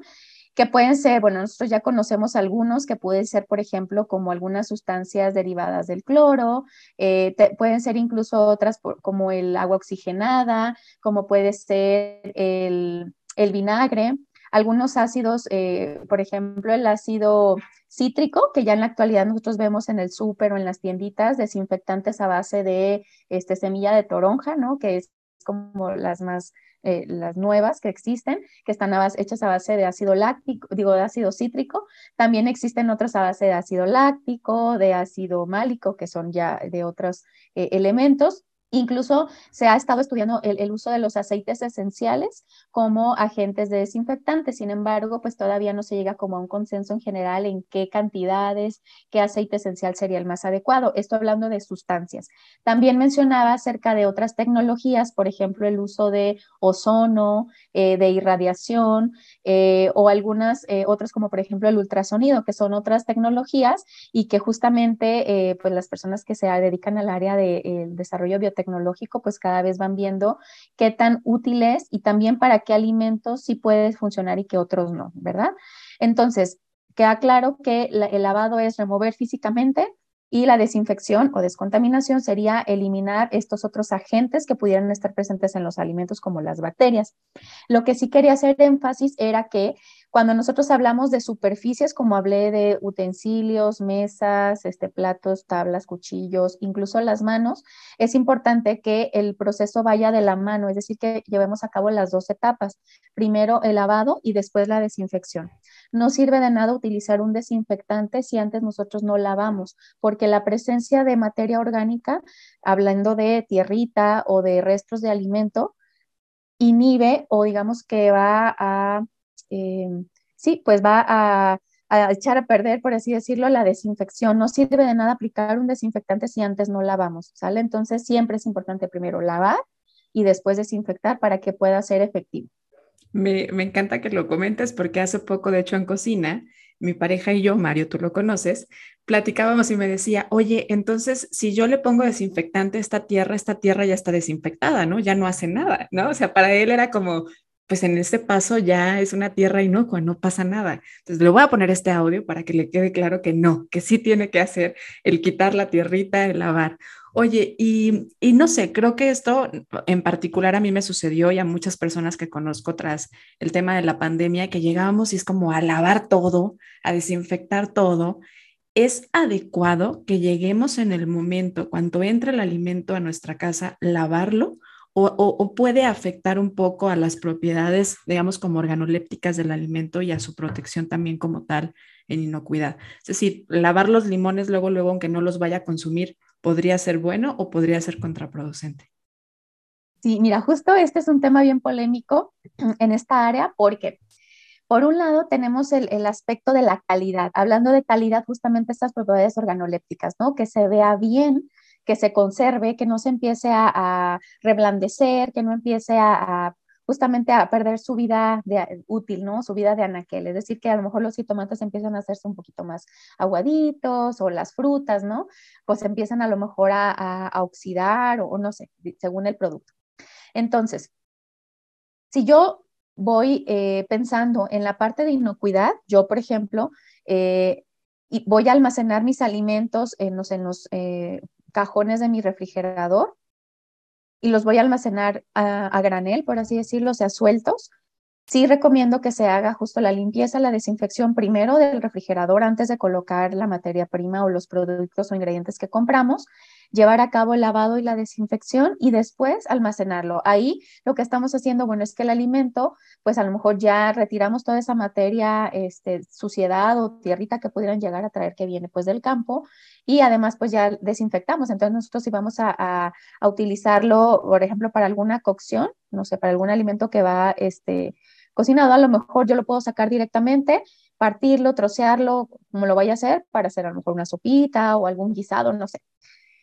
que pueden ser, bueno, nosotros ya conocemos algunos que pueden ser, por ejemplo, como algunas sustancias derivadas del cloro, eh, pueden ser incluso otras como el agua oxigenada, como puede ser el, vinagre, algunos ácidos, eh, por ejemplo, el ácido cítrico, que ya en la actualidad nosotros vemos en el súper o en las tienditas, desinfectantes a base de este, semilla de toronja, ¿no? Que es como las más eh, las nuevas que existen, que están hechas a base de ácido láctico, digo, de ácido cítrico. También existen otras a base de ácido láctico, de ácido málico, que son ya de otros eh, elementos. Incluso se ha estado estudiando el, uso de los aceites esenciales como agentes de desinfectantes. Sin embargo, pues todavía no se llega como a un consenso en general en qué cantidades, qué aceite esencial sería el más adecuado. Esto hablando de sustancias. También mencionaba acerca de otras tecnologías, por ejemplo, el uso de ozono, eh, de irradiación eh, o algunas eh, otras como por ejemplo el ultrasonido, que son otras tecnologías y que justamente pues las personas que se dedican al área del desarrollo biotecnológico tecnológico, pues cada vez van viendo qué tan útil es y también para qué alimentos sí puede funcionar y qué otros no, ¿verdad? Entonces, queda claro que el lavado es remover físicamente y la desinfección o descontaminación sería eliminar estos otros agentes que pudieran estar presentes en los alimentos como las bacterias. Lo que sí quería hacer énfasis era que cuando nosotros hablamos de superficies, como hablé de utensilios, mesas, este, platos, tablas, cuchillos, incluso las manos, es importante que el proceso vaya de la mano, es decir, que llevemos a cabo las dos etapas. Primero el lavado y después la desinfección. No sirve de nada utilizar un desinfectante si antes nosotros no lavamos, porque la presencia de materia orgánica, hablando de tierrita o de restos de alimento, inhibe o digamos que va a eh, sí, pues va a, echar a perder, por así decirlo, la desinfección. No sirve de nada aplicar un desinfectante si antes no lavamos, ¿sale? Entonces siempre es importante primero lavar y después desinfectar para que pueda ser efectivo. Me, me, encanta que lo comentes porque hace poco, de hecho, en cocina, mi pareja y yo, Mario, tú lo conoces, platicábamos y me decía, oye, entonces si yo le pongo desinfectante a esta tierra, esta tierra ya está desinfectada, ¿no? Ya no hace nada, ¿no? O sea, para él era como, pues en este paso ya es una tierra inocua, no pasa nada. Entonces le voy a poner este audio para que le quede claro que no, que sí tiene que hacer el quitar la tierrita, el lavar. Oye, y, no sé, creo que esto en particular a mí me sucedió y a muchas personas que conozco tras el tema de la pandemia, que llegábamos y es como a lavar todo, a desinfectar todo. ¿Es adecuado que lleguemos en el momento, cuando entra el alimento a nuestra casa, lavarlo? O, puede afectar un poco a las propiedades, digamos, como organolépticas del alimento y a su protección también como tal en inocuidad. Es decir, lavar los limones luego, luego, aunque no los vaya a consumir, podría ser bueno o podría ser contraproducente. Sí, mira, justo este es un tema bien polémico en esta área porque por un lado tenemos el, el, aspecto de la calidad, hablando de calidad, justamente estas propiedades organolépticas, ¿no? Que se vea bien, que se conserve, que no se empiece a, reblandecer, que no empiece a, justamente a perder su vida de, útil, ¿no? Su vida de anaquel. Es decir, que a lo mejor los jitomates empiezan a hacerse un poquito más aguaditos o las frutas, ¿no? Pues empiezan a lo mejor a, oxidar o, no sé, según el producto. Entonces, si yo voy eh, pensando en la parte de inocuidad, yo, por ejemplo, eh, y voy a almacenar mis alimentos en los, en los eh, cajones de mi refrigerador y los voy a almacenar a, granel, por así decirlo, o sea, sueltos. Sí recomiendo que se haga justo la limpieza, la desinfección primero del refrigerador antes de colocar la materia prima o los productos o ingredientes que compramos, llevar a cabo el lavado y la desinfección y después almacenarlo. Ahí lo que estamos haciendo, bueno, es que el alimento, pues a lo mejor ya retiramos toda esa materia, este, suciedad o tierrita que pudieran llegar a traer que viene pues del campo y además pues ya desinfectamos. Entonces nosotros si vamos a, a, a utilizarlo, por ejemplo, para alguna cocción, no sé, para algún alimento que va, este, cocinado, a lo mejor yo lo puedo sacar directamente, partirlo, trocearlo, como lo vaya a hacer, para hacer a lo mejor una sopita o algún guisado, no sé.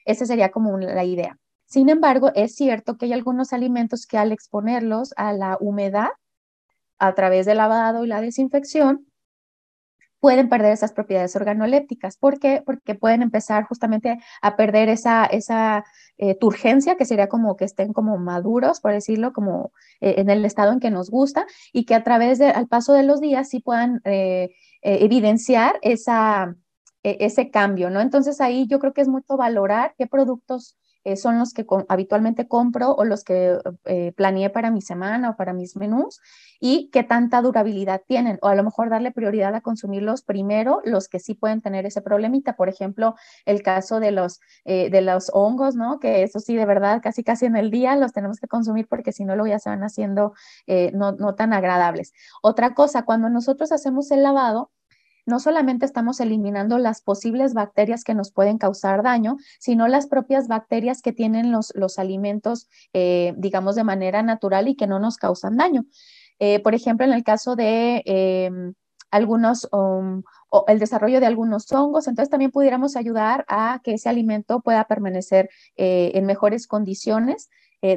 Esa sería como la idea. Sin embargo, es cierto que hay algunos alimentos que al exponerlos a la humedad, a través del lavado y la desinfección, pueden perder esas propiedades organolépticas. ¿Por qué? Porque pueden empezar justamente a perder esa, esa eh, turgencia, que sería como que estén como maduros, por decirlo, como eh, en el estado en que nos gusta, y que a través del paso de los días sí puedan eh, evidenciar esa, ese cambio, ¿no? Entonces ahí yo creo que es mucho valorar qué productos eh, son los que habitualmente compro o los que eh, planeé para mi semana o para mis menús y qué tanta durabilidad tienen. O a lo mejor darle prioridad a consumirlos primero, los que sí pueden tener ese problemita. Por ejemplo, el caso de los, eh, de los hongos, ¿no? Que eso sí, de verdad, casi casi en el día los tenemos que consumir porque si no, luego ya se van haciendo no, no tan agradables. Otra cosa, cuando nosotros hacemos el lavado, no solamente estamos eliminando las posibles bacterias que nos pueden causar daño, sino las propias bacterias que tienen los, los alimentos, eh, digamos, de manera natural y que no nos causan daño. Eh, por ejemplo, en el caso de em, algunos, um, o el desarrollo de algunos hongos, entonces también pudiéramos ayudar a que ese alimento pueda permanecer eh, en mejores condiciones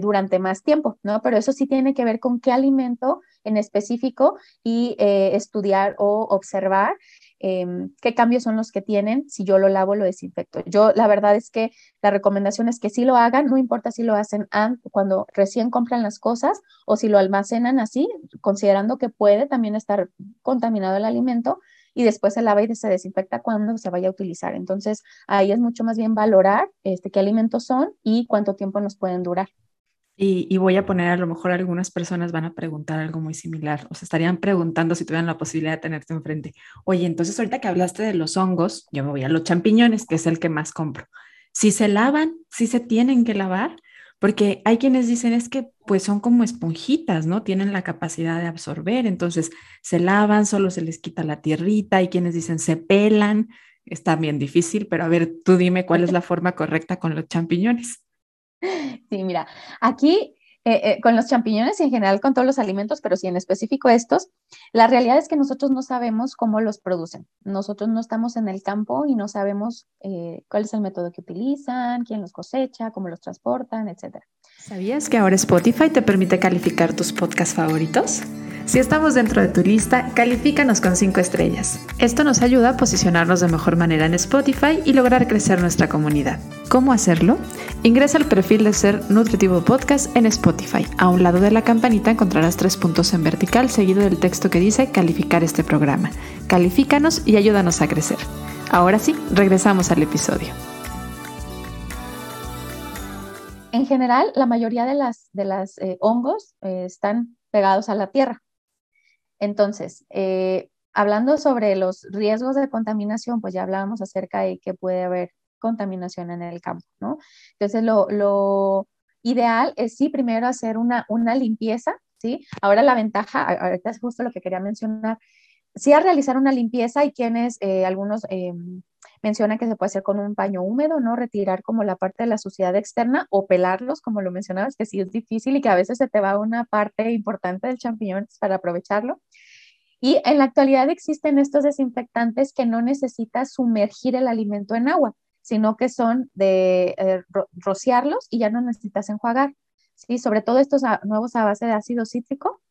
durante más tiempo, ¿no? Pero eso sí tiene que ver con qué alimento en específico y eh, estudiar o observar em, qué cambios son los que tienen si yo lo lavo, lo desinfecto. Yo la verdad es que la recomendación es que sí lo hagan, no importa si lo hacen cuando recién compran las cosas o si lo almacenan así, considerando que puede también estar contaminado el alimento y después se lava y se desinfecta cuando se vaya a utilizar. Entonces, ahí es mucho más bien valorar este, qué alimentos son y cuánto tiempo nos pueden durar. Y, voy a poner, a lo mejor algunas personas van a preguntar algo muy similar, o estarían preguntando si tuvieran la posibilidad de tenerte enfrente. Oye, entonces ahorita que hablaste de los hongos, yo me voy a los champiñones, que es el que más compro. Si se lavan, si se tienen que lavar, porque hay quienes dicen es que pues son como esponjitas, ¿no? Tienen la capacidad de absorber, entonces se lavan, solo se les quita la tierrita, hay quienes dicen se pelan, está bien difícil, pero a ver, tú dime cuál es la forma correcta con los champiñones. Sí, mira, aquí eh, eh, con los champiñones y en general con todos los alimentos, pero sí en específico estos, la realidad es que nosotros no sabemos cómo los producen. Nosotros no estamos en el campo y no sabemos eh, cuál es el método que utilizan, quién los cosecha, cómo los transportan, etc. ¿Sabías que ahora Spotify te permite calificar tus podcasts favoritos? Si estamos dentro de tu lista, califícanos con 5 estrellas. Esto nos ayuda a posicionarnos de mejor manera en Spotify y lograr crecer nuestra comunidad. ¿Cómo hacerlo? Ingresa al perfil de Ser Nutritivo Podcast en Spotify. A un lado de la campanita encontrarás tres puntos en vertical seguido del texto que dice calificar este programa. Califícanos y ayúdanos a crecer. Ahora sí, regresamos al episodio. En general, la mayoría de las, de eh, hongos eh, están pegados a la tierra. Entonces, eh, hablando sobre los riesgos de contaminación, pues ya hablábamos acerca de que puede haber contaminación en el campo, ¿no? Entonces, lo, ideal es sí primero hacer una, una limpieza, ¿sí? Ahora la ventaja, ahorita es justo lo que quería mencionar, sí a realizar una limpieza y quienes, eh, algunos em, mencionan que se puede hacer con un paño húmedo, ¿no? Retirar como la parte de la suciedad externa o pelarlos, como lo mencionabas, que sí es difícil y que a veces se te va una parte importante del champiñón para aprovecharlo. Y en la actualidad existen estos desinfectantes que no necesitas sumergir el alimento en agua, sino que son de eh, rociarlos y ya no necesitas enjuagar. ¿sí? Sobre todo estos nuevos a base de ácido cítrico,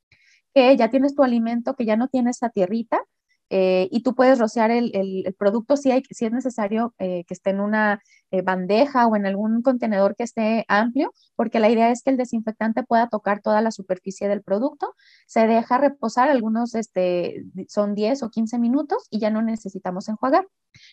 que ya tienes tu alimento, que ya no tienes esa tierrita, eh, y tú puedes rociar el, el, producto si, hay, si es necesario eh, que esté en una eh, bandeja o en algún contenedor que esté amplio, porque la idea es que el desinfectante pueda tocar toda la superficie del producto. Se deja reposar, algunos este, son 10 o 15 minutos y ya no necesitamos enjuagar.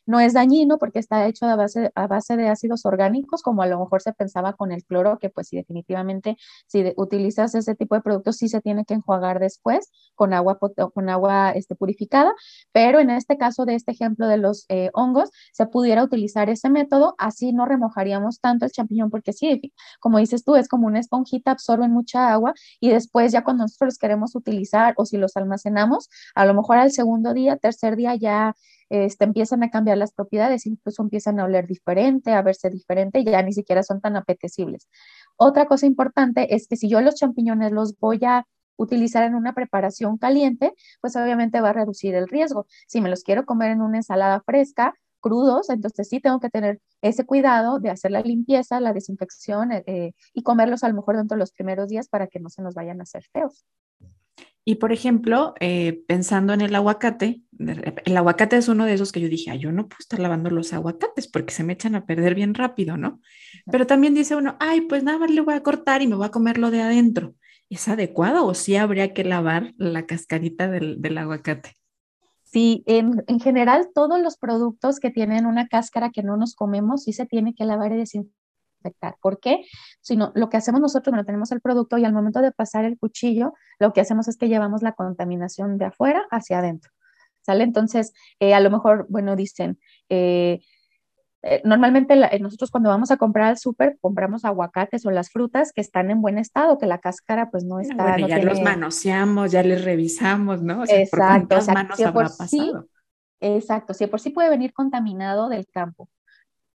No es dañino porque está hecho a base, a base de ácidos orgánicos, como a lo mejor se pensaba con el cloro, que pues sí, definitivamente si utilizas ese tipo de productos sí se tiene que enjuagar después con agua, con agua este, purificada, pero en este caso de este ejemplo de los eh, hongos, se pudiera utilizar ese método, así no remojaríamos tanto el champiñón, porque sí, como dices tú, es como una esponjita, absorben mucha agua y después ya cuando nosotros los queremos utilizar o si los almacenamos, a lo mejor al segundo día, tercer día ya este, empiezan a cambiar las propiedades, incluso empiezan a oler diferente, a verse diferente, ya ni siquiera son tan apetecibles. Otra cosa importante es que si yo los champiñones los voy a utilizar en una preparación caliente, pues obviamente va a reducir el riesgo. Si me los quiero comer en una ensalada fresca, crudos, entonces sí tengo que tener ese cuidado de hacer la limpieza, la desinfección eh, eh, y comerlos a lo mejor dentro de los primeros días para que no se nos vayan a hacer feos. Y por ejemplo, eh, pensando en el aguacate, el aguacate es uno de esos que yo dije, yo no puedo estar lavando los aguacates porque se me echan a perder bien rápido, ¿no? Pero también dice uno, ay, pues nada más le voy a cortar y me voy a comer lo de adentro. ¿Es adecuado o sí habría que lavar la cascarita del, del aguacate? Sí, en, en, general todos los productos que tienen una cáscara que no nos comemos sí se tiene que lavar y desinfectar desinfectar. ¿Por qué? Sino lo que hacemos nosotros, bueno, tenemos el producto y al momento de pasar el cuchillo, lo que hacemos es que llevamos la contaminación de afuera hacia adentro. ¿Sale? Entonces, eh, a lo mejor, bueno, dicen, eh, eh, normalmente nosotros cuando vamos a comprar al súper compramos aguacates o las frutas que están en buen estado, que la cáscara pues no está. Bueno, ya los manoseamos, ya les revisamos, ¿no? O sea, exacto, por manos habrá pasado. exacto, si por sí puede venir contaminado del campo,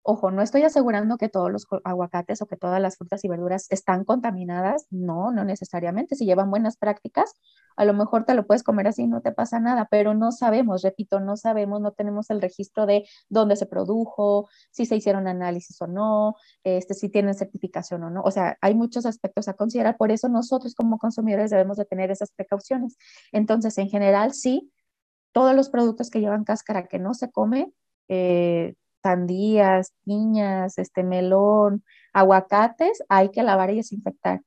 Ojo, no estoy asegurando que todos los aguacates o que todas las frutas y verduras están contaminadas, no, no necesariamente. Si llevan buenas prácticas, a lo mejor te lo puedes comer así, no te pasa nada, pero no sabemos, repito, no sabemos, no tenemos el registro de dónde se produjo, si se hicieron análisis o no, este, si tienen certificación o no. O sea, hay muchos aspectos a considerar, por eso nosotros como consumidores debemos de tener esas precauciones. Entonces, en general, sí, todos los productos que llevan cáscara que no se come, eh, sandías, piñas, este melón, aguacates, hay que lavar y desinfectar.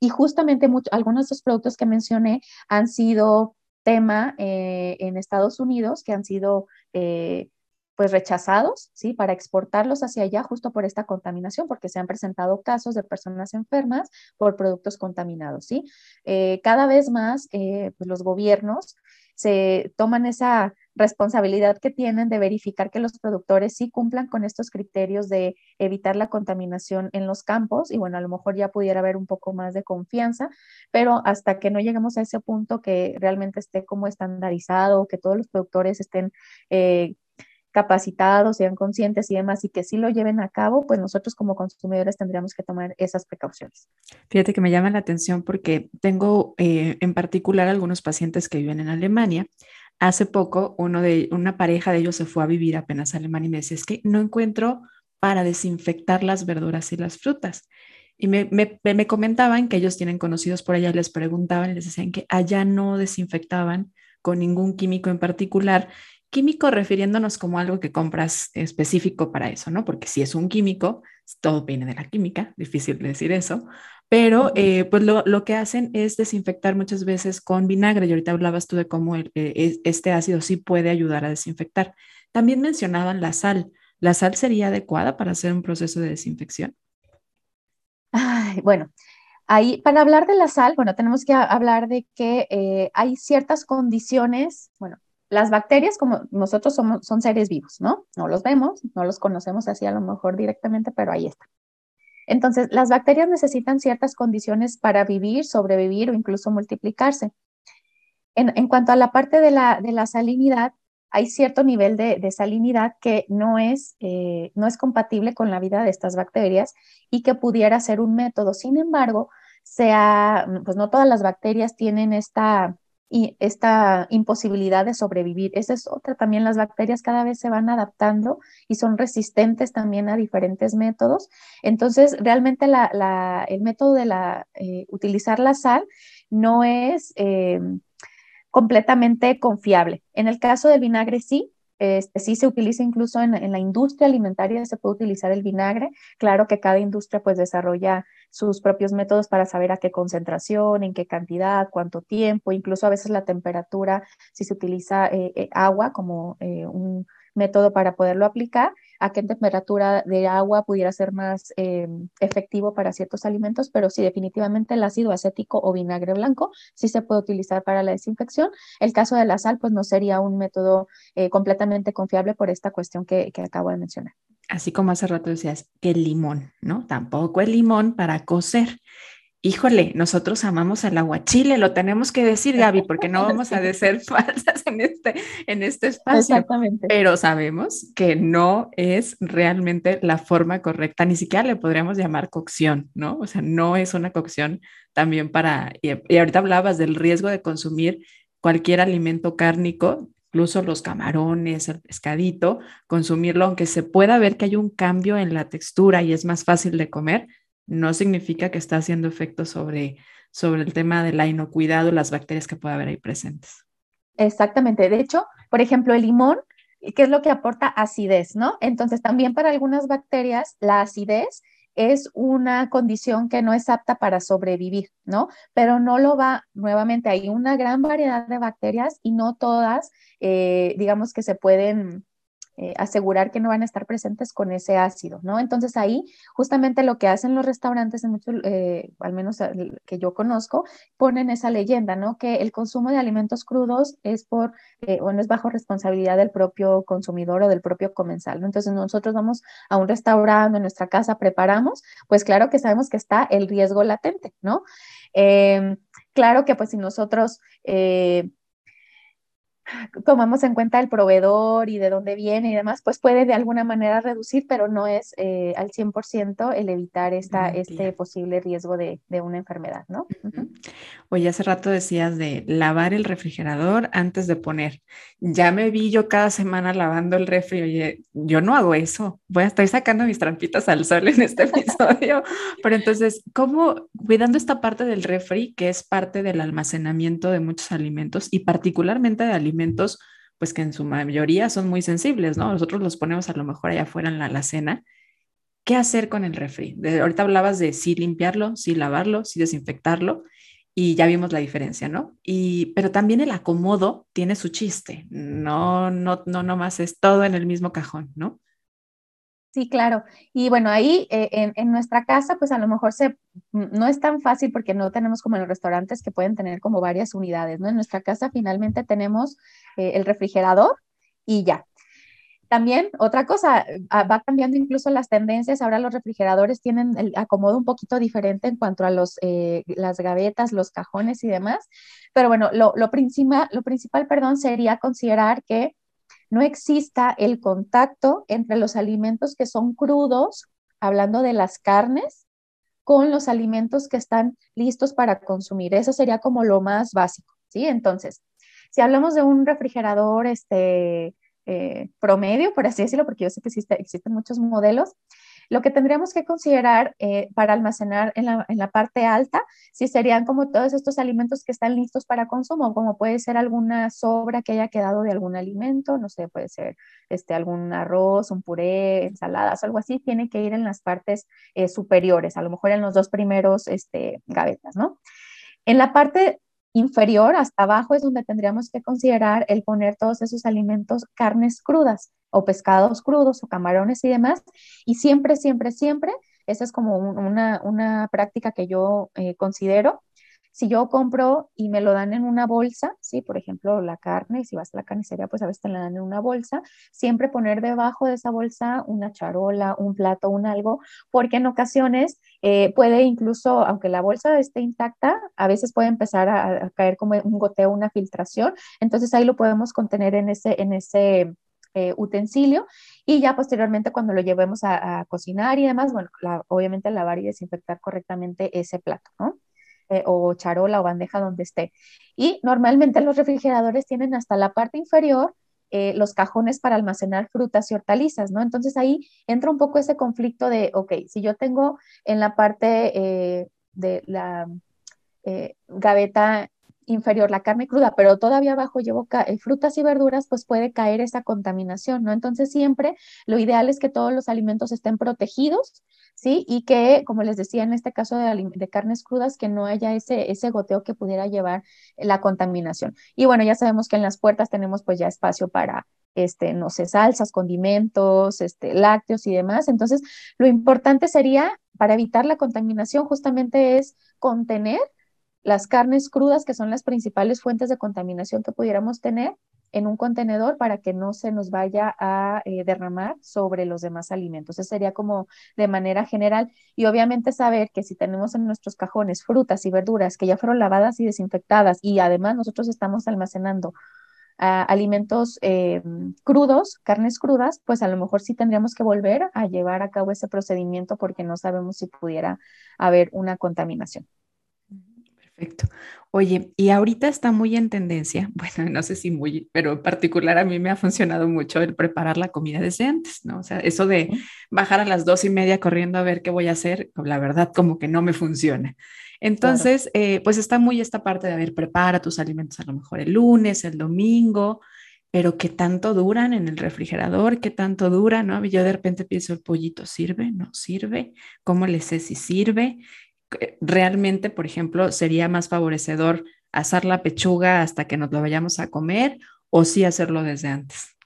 Y justamente algunos de estos productos que mencioné han sido tema eh, en Estados Unidos, que han sido eh, pues rechazados, ¿sí? Para exportarlos hacia allá justo por esta contaminación, porque se han presentado casos de personas enfermas por productos contaminados, ¿sí? Eh, cada vez más pues los gobiernos se toman esa responsabilidad que tienen de verificar que los productores sí cumplan con estos criterios de evitar la contaminación en los campos y bueno, a lo mejor ya pudiera haber un poco más de confianza, pero hasta que no lleguemos a ese punto que realmente esté como estandarizado, que todos los productores estén eh, capacitados, sean conscientes y demás, y que sí lo lleven a cabo, pues nosotros como consumidores tendríamos que tomar esas precauciones. Fíjate que me llama la atención porque tengo eh, en particular algunos pacientes que viven en Alemania. Hace poco uno de, una pareja de ellos se fue a vivir apenas a Alemania y me decía, es que no encuentro para desinfectar las verduras y las frutas. Y me, me, me comentaban que ellos tienen conocidos por allá, les preguntaban les decían que allá no desinfectaban con ningún químico en particular Químico refiriéndonos como algo que compras específico para eso, ¿no? Porque si es un químico, todo viene de la química, difícil decir eso, pero eh, pues lo, lo, que hacen es desinfectar muchas veces con vinagre y ahorita hablabas tú de cómo el, eh, este ácido sí puede ayudar a desinfectar. También mencionaban la sal. ¿La sal sería adecuada para hacer un proceso de desinfección? Ay, bueno, Ahí, para hablar de la sal, bueno, tenemos que hablar de que eh, hay ciertas condiciones, bueno, las bacterias, como nosotros somos, son seres vivos, ¿no? No los vemos, no los conocemos así a lo mejor directamente, pero ahí están. Entonces, las bacterias necesitan ciertas condiciones para vivir, sobrevivir o incluso multiplicarse. En, cuanto a la parte de la, de la salinidad, hay cierto nivel de, salinidad que no es, eh, no es compatible con la vida de estas bacterias y que pudiera ser un método. Sin embargo, sea, pues no todas las bacterias tienen esta, y esta imposibilidad de sobrevivir. Esa es otra. También las bacterias cada vez se van adaptando y son resistentes también a diferentes métodos. Entonces, realmente el método de la, eh, utilizar la sal no es eh, completamente confiable. En el caso del vinagre sí, este, sí se utiliza incluso en, la industria alimentaria, se puede utilizar el vinagre. Claro que cada industria pues desarrolla sus propios métodos para saber a qué concentración, en qué cantidad, cuánto tiempo, incluso a veces la temperatura, si se utiliza eh, eh, agua como eh, un método para poderlo aplicar, a qué temperatura de agua pudiera ser más efectivo para ciertos alimentos, pero sí, definitivamente el ácido acético o vinagre blanco sí se puede utilizar para la desinfección. El caso de la sal, pues no sería un método completamente confiable por esta cuestión que acabo de mencionar así como hace rato decías, que el limón, ¿no? Tampoco el limón para cocer. Híjole, nosotros amamos el aguachile, lo tenemos que decir, Gaby, porque no vamos a ser falsas en este, en este espacio. Exactamente. Pero sabemos que no es realmente la forma correcta, ni siquiera le podríamos llamar cocción, ¿no? O sea, no es una cocción también para, y, y ahorita hablabas del riesgo de consumir cualquier alimento cárnico incluso los camarones, el pescadito, consumirlo, aunque se pueda ver que hay un cambio en la textura y es más fácil de comer, no significa que está haciendo efecto sobre, sobre el tema de la inocuidad o las bacterias que pueda haber ahí presentes. Exactamente. De hecho, por ejemplo, el limón, ¿qué es lo que aporta acidez, no? Entonces, también para algunas bacterias, la acidez es una condición que no es apta para sobrevivir, ¿no? Pero no lo va, nuevamente, hay una gran variedad de bacterias y no todas, eh, digamos que se pueden eh, asegurar que no van a estar presentes con ese ácido, ¿no? Entonces ahí justamente lo que hacen los restaurantes, en eh, al menos que yo conozco, ponen esa leyenda, ¿no? Que el consumo de alimentos crudos es por, eh, bueno, es bajo responsabilidad del propio consumidor o del propio comensal, ¿no? Entonces nosotros vamos a un restaurante, en nuestra casa preparamos, pues claro que sabemos que está el riesgo latente, ¿no? Em, claro que pues si nosotros tomamos en cuenta el proveedor y de dónde viene y demás, pues puede de alguna manera reducir, pero no es eh, al 100% el evitar esta, este posible riesgo de, de una enfermedad, ¿no? Oye, hace rato decías de lavar el refrigerador antes de poner. Ya me vi yo cada semana lavando el refri, oye, yo no hago eso, voy a estar sacando mis trampitas al sol en este episodio, pero entonces, ¿cómo cuidando esta parte del refri, que es parte del almacenamiento de muchos alimentos y particularmente de alimentos? Pues que en su mayoría son muy sensibles, ¿no? Nosotros los ponemos a lo mejor allá afuera en la alacena. ¿Qué hacer con el refri? ahorita hablabas de sí limpiarlo, sí lavarlo, sí desinfectarlo y ya vimos la diferencia, ¿no? Y, pero también el acomodo tiene su chiste, no, no, no nomás es todo en el mismo cajón, ¿no? Sí, claro. Y bueno, ahí eh, en, nuestra casa, pues a lo mejor se, no es tan fácil porque no tenemos como en los restaurantes que pueden tener como varias unidades, ¿no? En nuestra casa finalmente tenemos eh, el refrigerador y ya. También otra cosa, ah, va cambiando incluso las tendencias. Ahora los refrigeradores tienen el acomodo un poquito diferente en cuanto a los, eh, las gavetas, los cajones y demás. Pero bueno, lo, lo, principal, lo principal, perdón, sería considerar que no exista el contacto entre los alimentos que son crudos, hablando de las carnes, con los alimentos que están listos para consumir. Eso sería como lo más básico, ¿sí? Entonces, si hablamos de un refrigerador este, eh, promedio, por así decirlo, porque yo sé que existen muchos modelos, lo que tendríamos que considerar eh, para almacenar en la, parte alta, si serían como todos estos alimentos que están listos para consumo, como puede ser alguna sobra que haya quedado de algún alimento, no sé, puede ser este, algún arroz, un puré, ensaladas, algo así, tiene que ir en las partes eh, superiores, a lo mejor en los dos primeros este, gavetas, ¿no? En la parte inferior hasta abajo es donde tendríamos que considerar el poner todos esos alimentos, carnes crudas o pescados crudos o camarones y demás. Y siempre, siempre, siempre, esa es como una, práctica que yo eh, considero, si yo compro y me lo dan en una bolsa, sí, por ejemplo, la carne, si vas a la carnicería, pues a veces te la dan en una bolsa, siempre poner debajo de esa bolsa una charola, un plato, un algo, porque en ocasiones eh, puede incluso, aunque la bolsa esté intacta, a veces puede empezar a, caer como un goteo, una filtración, entonces ahí lo podemos contener en ese, en ese eh, utensilio y ya posteriormente cuando lo llevemos a, cocinar y demás, bueno, obviamente lavar y desinfectar correctamente ese plato, ¿no? Eh, o charola o bandeja donde esté. Y normalmente los refrigeradores tienen hasta la parte inferior eh, los cajones para almacenar frutas y hortalizas, ¿no? Entonces ahí entra un poco ese conflicto de, ok, si yo tengo en la parte eh, de la gaveta inferior la carne cruda, pero todavía abajo llevo frutas y verduras, pues puede caer esa contaminación, ¿no? Entonces siempre lo ideal es que todos los alimentos estén protegidos ¿sí? Y que, como les decía, en este caso de, carnes crudas, que no haya ese, ese goteo que pudiera llevar la contaminación. Y bueno, ya sabemos que en las puertas tenemos pues ya espacio para, este, no sé, salsas, condimentos, este, lácteos y demás. Entonces, lo importante sería, para evitar la contaminación, justamente es contener las carnes crudas, que son las principales fuentes de contaminación que pudiéramos tener, en un contenedor para que no se nos vaya a eh, derramar sobre los demás alimentos. Eso sería como de manera general. Y obviamente saber que si tenemos en nuestros cajones frutas y verduras que ya fueron lavadas y desinfectadas y además nosotros estamos almacenando ah, alimentos eh, crudos, carnes crudas, pues a lo mejor sí tendríamos que volver a llevar a cabo ese procedimiento porque no sabemos si pudiera haber una contaminación. Perfecto. Oye, y ahorita está muy en tendencia, bueno, no sé si muy, pero en particular a mí me ha funcionado mucho el preparar la comida desde antes, ¿no? O sea, eso de bajar a las dos y media corriendo a ver qué voy a hacer, la verdad como que no me funciona. Entonces, eh, pues está muy esta parte de, a ver, prepara tus alimentos a lo mejor el lunes, el domingo, pero qué tanto duran en el refrigerador, qué tanto dura, ¿no? Yo de repente pienso, el pollito sirve, no sirve, ¿cómo le sé si sirve? Realmente, por ejemplo, sería más favorecedor asar la pechuga hasta que nos lo vayamos a comer o sí hacerlo desde antes?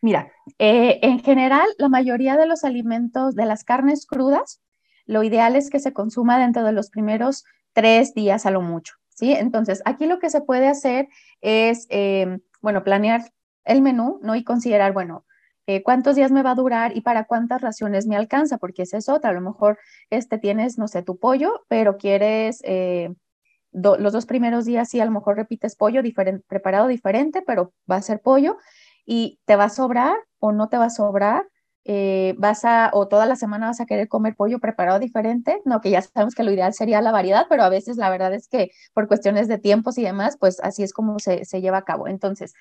Mira, eh, en general, la mayoría de los alimentos, de las carnes crudas, lo ideal es que se consuma dentro de los primeros tres días a lo mucho, ¿sí? Entonces, aquí lo que se puede hacer es, eh, bueno, planear el menú, ¿no? Y considerar, bueno, eh, cuántos días me va a durar y para cuántas raciones me alcanza, porque esa es otra. A lo mejor este tienes, no sé, tu pollo, pero quieres los dos primeros días sí, a lo mejor repites pollo preparado diferente, pero va a ser pollo y te va a sobrar o no te va a sobrar, eh, vas a, o toda la semana vas a querer comer pollo preparado diferente, no, que ya sabemos que lo ideal sería la variedad, pero a veces la verdad es que por cuestiones de tiempos y demás, pues así es como se, se lleva a cabo. Entonces,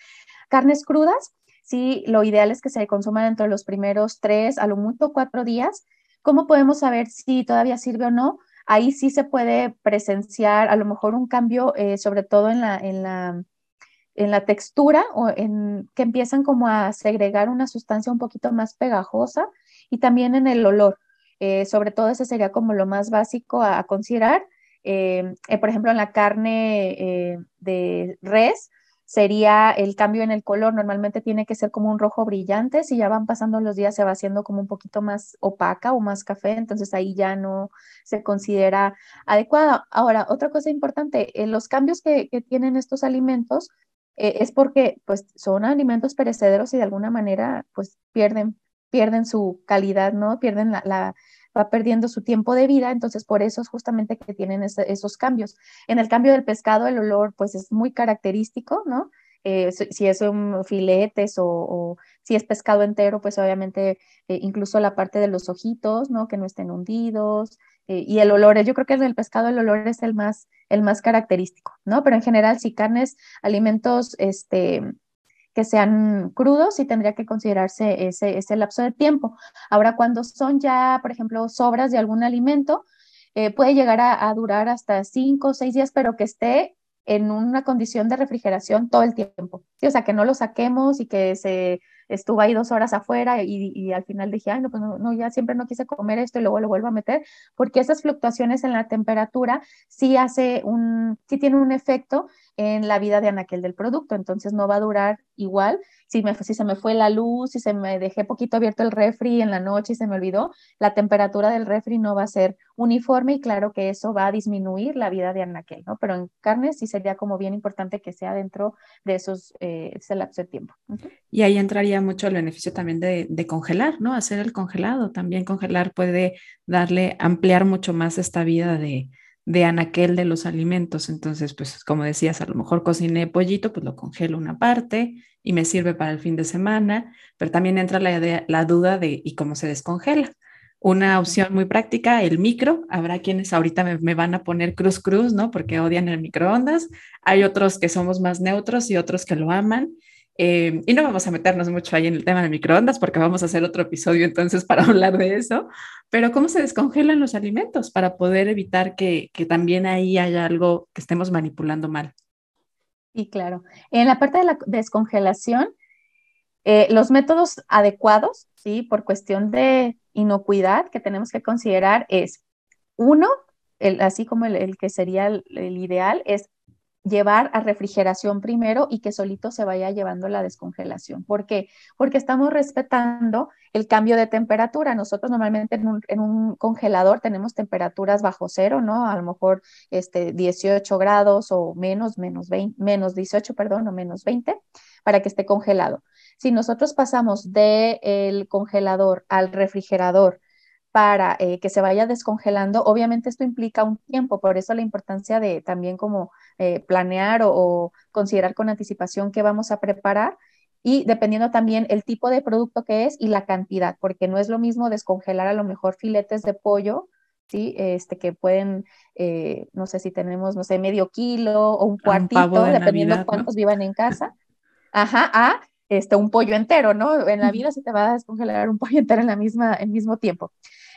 carnes crudas, sí, lo ideal es que se consuma dentro de los primeros tres, a lo mucho cuatro días. ¿Cómo podemos saber si todavía sirve o no? Ahí sí se puede presenciar a lo mejor un cambio, eh, sobre todo en la, en la en la textura o en que empiezan como a segregar una sustancia un poquito más pegajosa y también en el olor. Eh, sobre todo ese sería como lo más básico a, considerar. Eh, eh, por ejemplo, en la carne de res sería el cambio en el color. Normalmente tiene que ser como un rojo brillante. Si ya van pasando los días se va haciendo como un poquito más opaca o más café, entonces ahí ya no se considera adecuada. Ahora, otra cosa importante, los cambios que, que tienen estos alimentos eh, es porque pues son alimentos perecederos y de alguna manera pues pierden, pierden su calidad, ¿no? Pierden la, va perdiendo su tiempo de vida, entonces por eso es justamente que tienen esos cambios. En el cambio del pescado, el olor pues es muy característico, ¿no? Eh, si es un filetes o, si es pescado entero, pues obviamente eh, incluso la parte de los ojitos, ¿no? Que no estén hundidos, eh, y el olor, yo creo que en el pescado el olor es el más, el más característico, ¿no? Pero en general, si carnes, alimentos, este, que sean crudos, sí tendría que considerarse ese, ese lapso de tiempo. Ahora, cuando son ya, por ejemplo, sobras de algún alimento, eh, puede llegar a, durar hasta cinco o seis días, pero que esté en una condición de refrigeración todo el tiempo. O sea, que no lo saquemos y que se estuvo ahí dos horas afuera y, al final dije, ay, no, pues no, ya siempre no quise comer esto y luego lo vuelvo a meter, porque esas fluctuaciones en la temperatura sí hace un, sí tiene un efecto en la vida de anaquel del producto, entonces no va a durar igual. Si, me, se me fue la luz, si se me dejé poquito abierto el refri en la noche y se me olvidó, la temperatura del refri no va a ser uniforme y claro que eso va a disminuir la vida de anaquel, ¿no? Pero en carne sí sería como bien importante que sea dentro de esos, eh, ese lapso de tiempo. Y ahí entraría mucho el beneficio también de, de, congelar, ¿no? Hacer el congelado. También congelar puede darle, ampliar mucho más esta vida de, de anaquel de los alimentos. Entonces, pues como decías, a lo mejor cociné pollito, pues lo congelo una parte y me sirve para el fin de semana, pero también entra la, la duda de ¿y cómo se descongela? Una opción muy práctica, el micro. Habrá quienes ahorita me, me, van a poner cruz cruz, ¿no? Porque odian el microondas. Hay otros que somos más neutros y otros que lo aman. Eh, y no vamos a meternos mucho ahí en el tema de microondas porque vamos a hacer otro episodio entonces para hablar de eso, pero cómo se descongelan los alimentos para poder evitar que, que también ahí haya algo que estemos manipulando mal. Sí, claro. En la parte de la descongelación, eh, los métodos adecuados, ¿sí? Por cuestión de inocuidad que tenemos que considerar es, uno, el, así como el, que sería el, ideal, es llevar a refrigeración primero y que solito se vaya llevando la descongelación. ¿Por qué? Porque estamos respetando el cambio de temperatura. Nosotros normalmente en un, congelador tenemos temperaturas bajo cero, ¿no? A lo mejor este, 18 grados o menos, menos, 20, menos 18, perdón, o menos 20, para que esté congelado. Si nosotros pasamos del congelador al refrigerador, para eh, que se vaya descongelando. Obviamente esto implica un tiempo, por eso la importancia de también como eh, planear o, considerar con anticipación qué vamos a preparar y dependiendo también el tipo de producto que es y la cantidad, porque no es lo mismo descongelar a lo mejor filetes de pollo, ¿sí? Este, que pueden, eh, no sé si tenemos, no sé, medio kilo o un cuartito, dependiendo cuántos vivan en casa. Ajá, a este, un pollo entero, ¿no? En la vida se te va a descongelar un pollo entero en la misma, en mismo tiempo.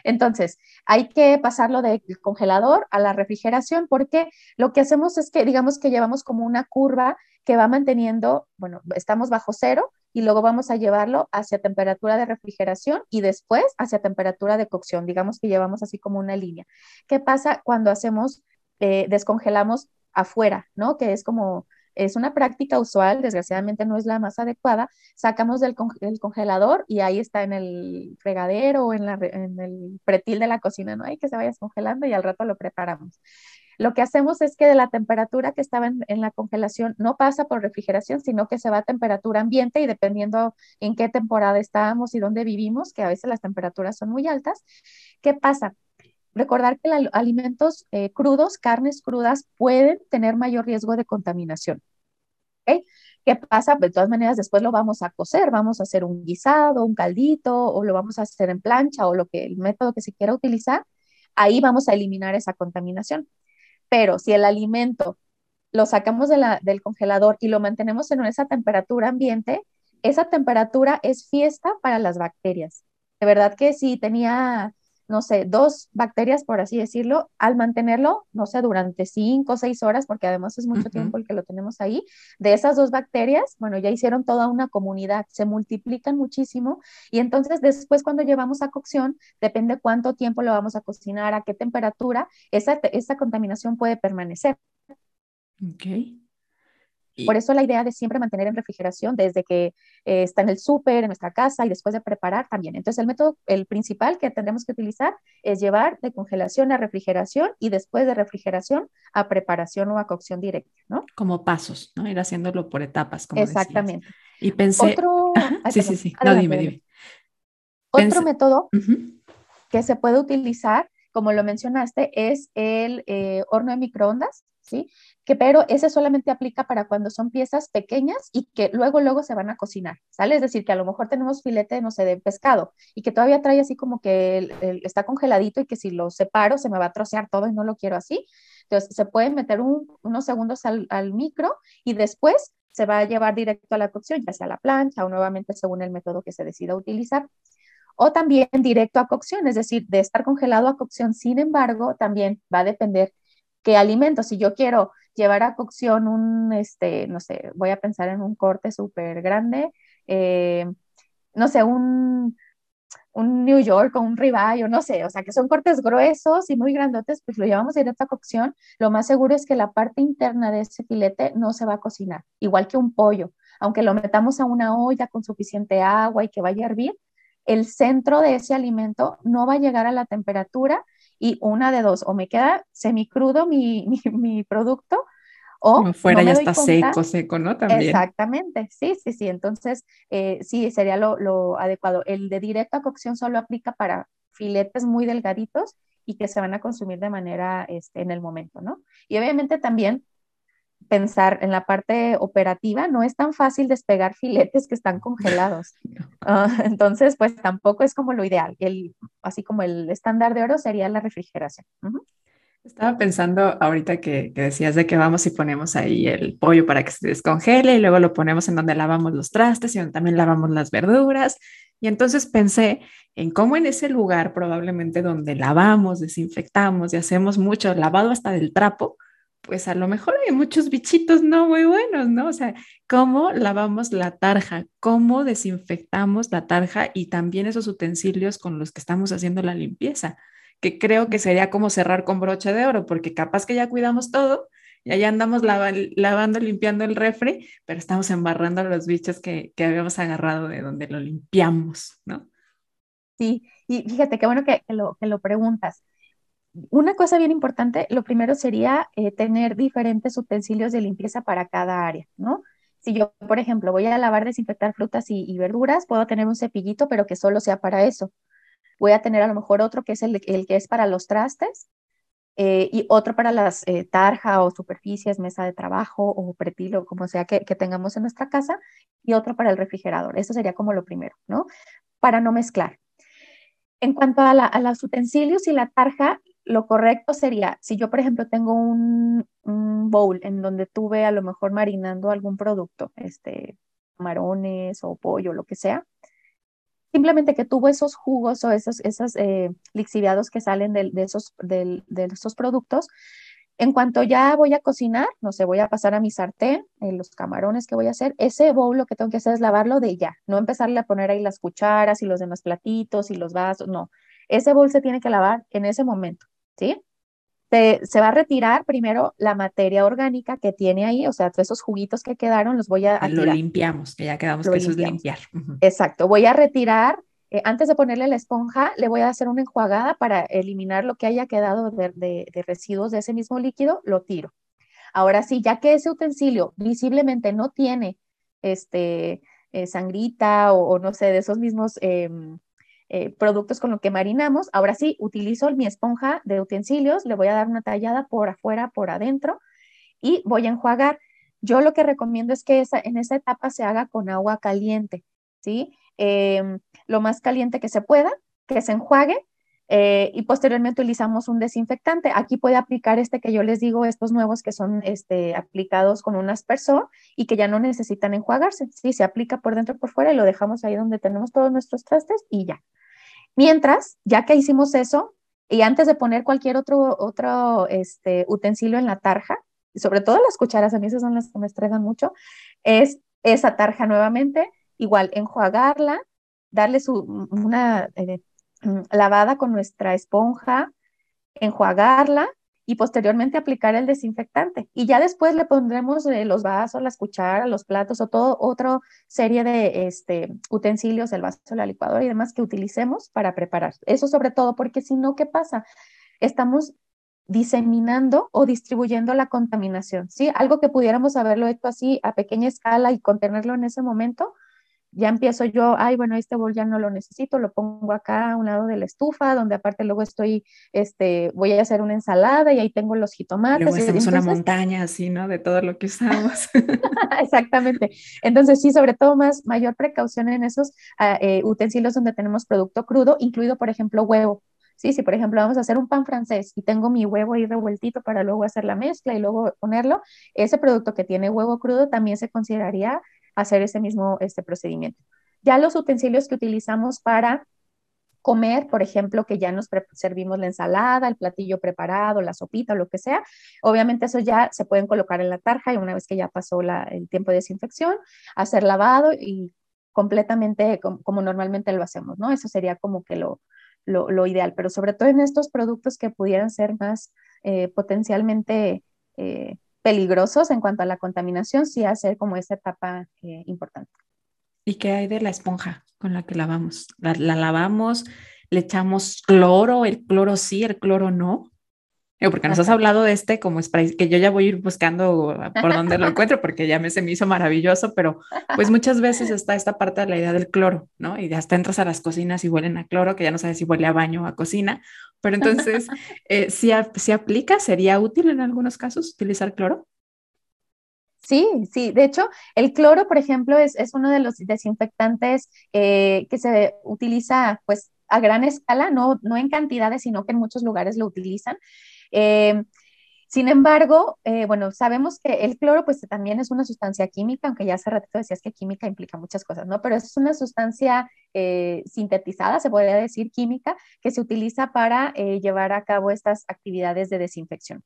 Entonces, hay que pasarlo del congelador a la refrigeración porque lo que hacemos es que, digamos que llevamos como una curva que va manteniendo, bueno, estamos bajo cero y luego vamos a llevarlo hacia temperatura de refrigeración y después hacia temperatura de cocción. Digamos que llevamos así como una línea. ¿Qué pasa cuando hacemos, eh, descongelamos afuera, ¿no? Que es como es una práctica usual, desgraciadamente no es la más adecuada, sacamos del congelador y ahí está en el fregadero o en, en, el pretil de la cocina, no hay que se vaya congelando y al rato lo preparamos. Lo que hacemos es que de la temperatura que estaba en, en, la congelación no pasa por refrigeración, sino que se va a temperatura ambiente y dependiendo en qué temporada estábamos y dónde vivimos, que a veces las temperaturas son muy altas, ¿qué pasa? Recordar que los alimentos eh, crudos, carnes crudas, pueden tener mayor riesgo de contaminación. ¿Qué pasa? Pues, de todas maneras, después lo vamos a cocer, vamos a hacer un guisado, un caldito, o lo vamos a hacer en plancha, o lo que el método que se quiera utilizar. Ahí vamos a eliminar esa contaminación. Pero si el alimento lo sacamos del congelador y lo mantenemos en esa temperatura ambiente, esa temperatura es fiesta para las bacterias. De verdad que si tenía no sé, dos bacterias, por así decirlo, al mantenerlo, no sé, durante cinco o seis horas, porque además es mucho tiempo el que lo tenemos ahí, de esas dos bacterias, bueno, ya hicieron toda una comunidad, se multiplican muchísimo y entonces después cuando llevamos a cocción, depende cuánto tiempo lo vamos a cocinar, a qué temperatura, esa, esa contaminación puede permanecer. Por eso la idea de siempre mantener en refrigeración desde que eh, está en el súper, en nuestra casa y después de preparar también. Entonces el método, el principal que tendremos que utilizar es llevar de congelación a refrigeración y después de refrigeración a preparación o a cocción directa, ¿no? Como pasos, ¿no? Ir haciéndolo por etapas, como Exactamente. Y pensé... Otro... sí, sí, sí. No, dime, dime. Otro método que se puede utilizar, como lo mencionaste, es el eh, horno de microondas, ¿sí? que pero ese solamente aplica para cuando son piezas pequeñas y que luego, luego se van a cocinar, ¿sale? Es decir, que a lo mejor tenemos filete, no sé, de pescado y que todavía trae así como que está congeladito y que si lo separo se me va a trocear todo y no lo quiero así. Entonces, se pueden meter unos segundos al, al micro y después se va a llevar directo a la cocción, ya sea a la plancha o nuevamente según el método que se decida utilizar o también directo a cocción, es decir, de estar congelado a cocción. Sin embargo, también va a depender qué alimento. Si yo quiero llevar a cocción un, este, no sé, voy a pensar en un corte súper grande, eh, no sé, un, un New York o un ribeye o no sé, o sea, que son cortes gruesos y muy grandotes, pues lo llevamos directo a cocción. Lo más seguro es que la parte interna de ese filete no se va a cocinar, igual que un pollo. Aunque lo metamos a una olla con suficiente agua y que vaya a hervir, el centro de ese alimento no va a llegar a la temperatura y una de dos, o me queda semicrudo mi, mi, mi producto, o fuera ya está seco, seco, ¿no? También. Exactamente, sí, sí, sí. Entonces, eh, sí, sería lo, lo, adecuado. El de directa cocción solo aplica para filetes muy delgaditos y que se van a consumir de manera este, en el momento, ¿no? Y obviamente también pensar en la parte operativa, no es tan fácil despegar filetes que están congelados. Ah, entonces, pues tampoco es como lo ideal. El, así como el estándar de oro sería la refrigeración. Estaba pensando ahorita que, que, decías de que vamos y ponemos ahí el pollo para que se descongele y luego lo ponemos en donde lavamos los trastes y donde también lavamos las verduras. Y entonces pensé en cómo en ese lugar probablemente donde lavamos, desinfectamos y hacemos mucho lavado hasta del trapo, pues a lo mejor hay muchos bichitos no muy buenos, ¿no? O sea, cómo lavamos la tarja, cómo desinfectamos la tarja y también esos utensilios con los que estamos haciendo la limpieza, que creo que sería como cerrar con broche de oro, porque capaz que ya cuidamos todo, y allá andamos lavando, limpiando el refri, pero estamos embarrando los bichos que, que habíamos agarrado de donde lo limpiamos, ¿no? Sí, y fíjate qué bueno que, lo, que lo preguntas una cosa bien importante, lo primero sería eh, tener diferentes utensilios de limpieza para cada área, ¿no? Si yo, por ejemplo, voy a lavar, desinfectar frutas y, verduras, puedo tener un cepillito, pero que solo sea para eso. Voy a tener a lo mejor otro que es el, que es para los trastes eh, y otro para las eh, tarjas o superficies, mesa de trabajo o pretilo, como sea que, tengamos en nuestra casa, y otro para el refrigerador. Eso sería como lo primero, ¿no? Para no mezclar. En cuanto a los utensilios y la tarja, lo correcto sería, si yo, por ejemplo, tengo un, bowl en donde tuve a lo mejor marinando algún producto, este, camarones o pollo, lo que sea, simplemente que tuvo esos jugos o esos, esos eh, lixiviados que salen de, esos, de, esos productos, en cuanto ya voy a cocinar, no sé, voy a pasar a mi sartén, eh, los camarones que voy a hacer, ese bowl lo que tengo que hacer es lavarlo de ya, no empezarle a poner ahí las cucharas y los demás platitos y los vasos, no. Ese bowl se tiene que lavar en ese momento. ¿Sí? se va a retirar primero la materia orgánica que tiene ahí, o sea, todos esos juguitos que quedaron los voy a, a Lo limpiamos, que ya quedamos que eso es limpiar. Exacto, voy a retirar, eh, antes de ponerle la esponja, le voy a hacer una enjuagada para eliminar lo que haya quedado de, residuos de ese mismo líquido, lo tiro. Ahora sí, ya que ese utensilio visiblemente no tiene este, eh, sangrita o, no sé, de esos mismos... Em, eh, productos con los que marinamos. Ahora sí, utilizo mi esponja de utensilios, le voy a dar una tallada por afuera, por adentro y voy a enjuagar. Yo lo que recomiendo es que esa, en esa etapa se haga con agua caliente, ¿sí? Em, lo más caliente que se pueda, que se enjuague eh, y posteriormente utilizamos un desinfectante. Aquí puede aplicar este que yo les digo, estos nuevos que son este, aplicados con un aspersor y que ya no necesitan enjuagarse. Sí, se aplica por dentro por fuera y lo dejamos ahí donde tenemos todos nuestros trastes y ya. Mientras, ya que hicimos eso, y antes de poner cualquier otro, otro este, utensilio en la tarja, sobre todo las cucharas, a mí esas son las que me estresan mucho, es esa tarja nuevamente, igual enjuagarla, darle su, una eh, lavada con nuestra esponja, enjuagarla y posteriormente aplicar el desinfectante. Y ya después le pondremos eh, los vasos, las cucharas, los platos o todo otra serie de este, utensilios, el vaso, la licuadora y demás que utilicemos para preparar. Eso sobre todo porque si no, ¿qué pasa? Estamos diseminando o distribuyendo la contaminación, ¿sí? Algo que pudiéramos haberlo hecho así a pequeña escala y contenerlo en ese momento, ya empiezo yo, ay, bueno, este bol ya no lo necesito, lo pongo acá a un lado de la estufa, donde aparte luego estoy, este, voy a hacer una ensalada y ahí tengo los jitomates. Luego hacemos una montaña así, ¿no? De todo lo que usamos. Exactamente. Entonces, sí, sobre todo más, mayor precaución en esos ah, eh, utensilios donde tenemos producto crudo, incluido, por ejemplo, huevo. Sí, si por ejemplo vamos a hacer un pan francés y tengo mi huevo ahí revueltito para luego hacer la mezcla y luego ponerlo, ese producto que tiene huevo crudo también se consideraría hacer ese mismo este procedimiento. Ya los utensilios que utilizamos para comer, por ejemplo, que ya nos servimos la ensalada, el platillo preparado, la sopita o lo que sea, obviamente eso ya se pueden colocar en la tarja y una vez que ya pasó el tiempo de desinfección, hacer lavado y completamente como, normalmente lo hacemos, ¿no? Eso sería como que lo, lo, ideal, pero sobre todo en estos productos que pudieran ser más eh, potencialmente eh, peligrosos en cuanto a la contaminación, sí hacer como esa etapa eh, importante. ¿Y qué hay de la esponja con la que lavamos? ¿La, lavamos? ¿Le echamos cloro? ¿El cloro sí, el cloro no? Porque nos has hablado de este como spray, que yo ya voy a ir buscando por dónde lo encuentro, porque ya me se me hizo maravilloso, pero pues muchas veces está esta parte de la idea del cloro, ¿no? Y hasta entras a las cocinas y huelen a cloro, que ya no sabes si huele a baño o a cocina, pero entonces, eh, si, si aplica, ¿sería útil en algunos casos utilizar cloro? Sí, sí. De hecho, el cloro, por ejemplo, es, es uno de los desinfectantes eh, que se utiliza pues a gran escala, no, no en cantidades, sino que en muchos lugares lo utilizan. Eh, sin embargo, eh, bueno, sabemos que el cloro pues también es una sustancia química, aunque ya hace ratito decías que química implica muchas cosas, ¿no? Pero es una sustancia eh, sintetizada, se podría decir química, que se utiliza para llevar a cabo estas actividades de desinfección.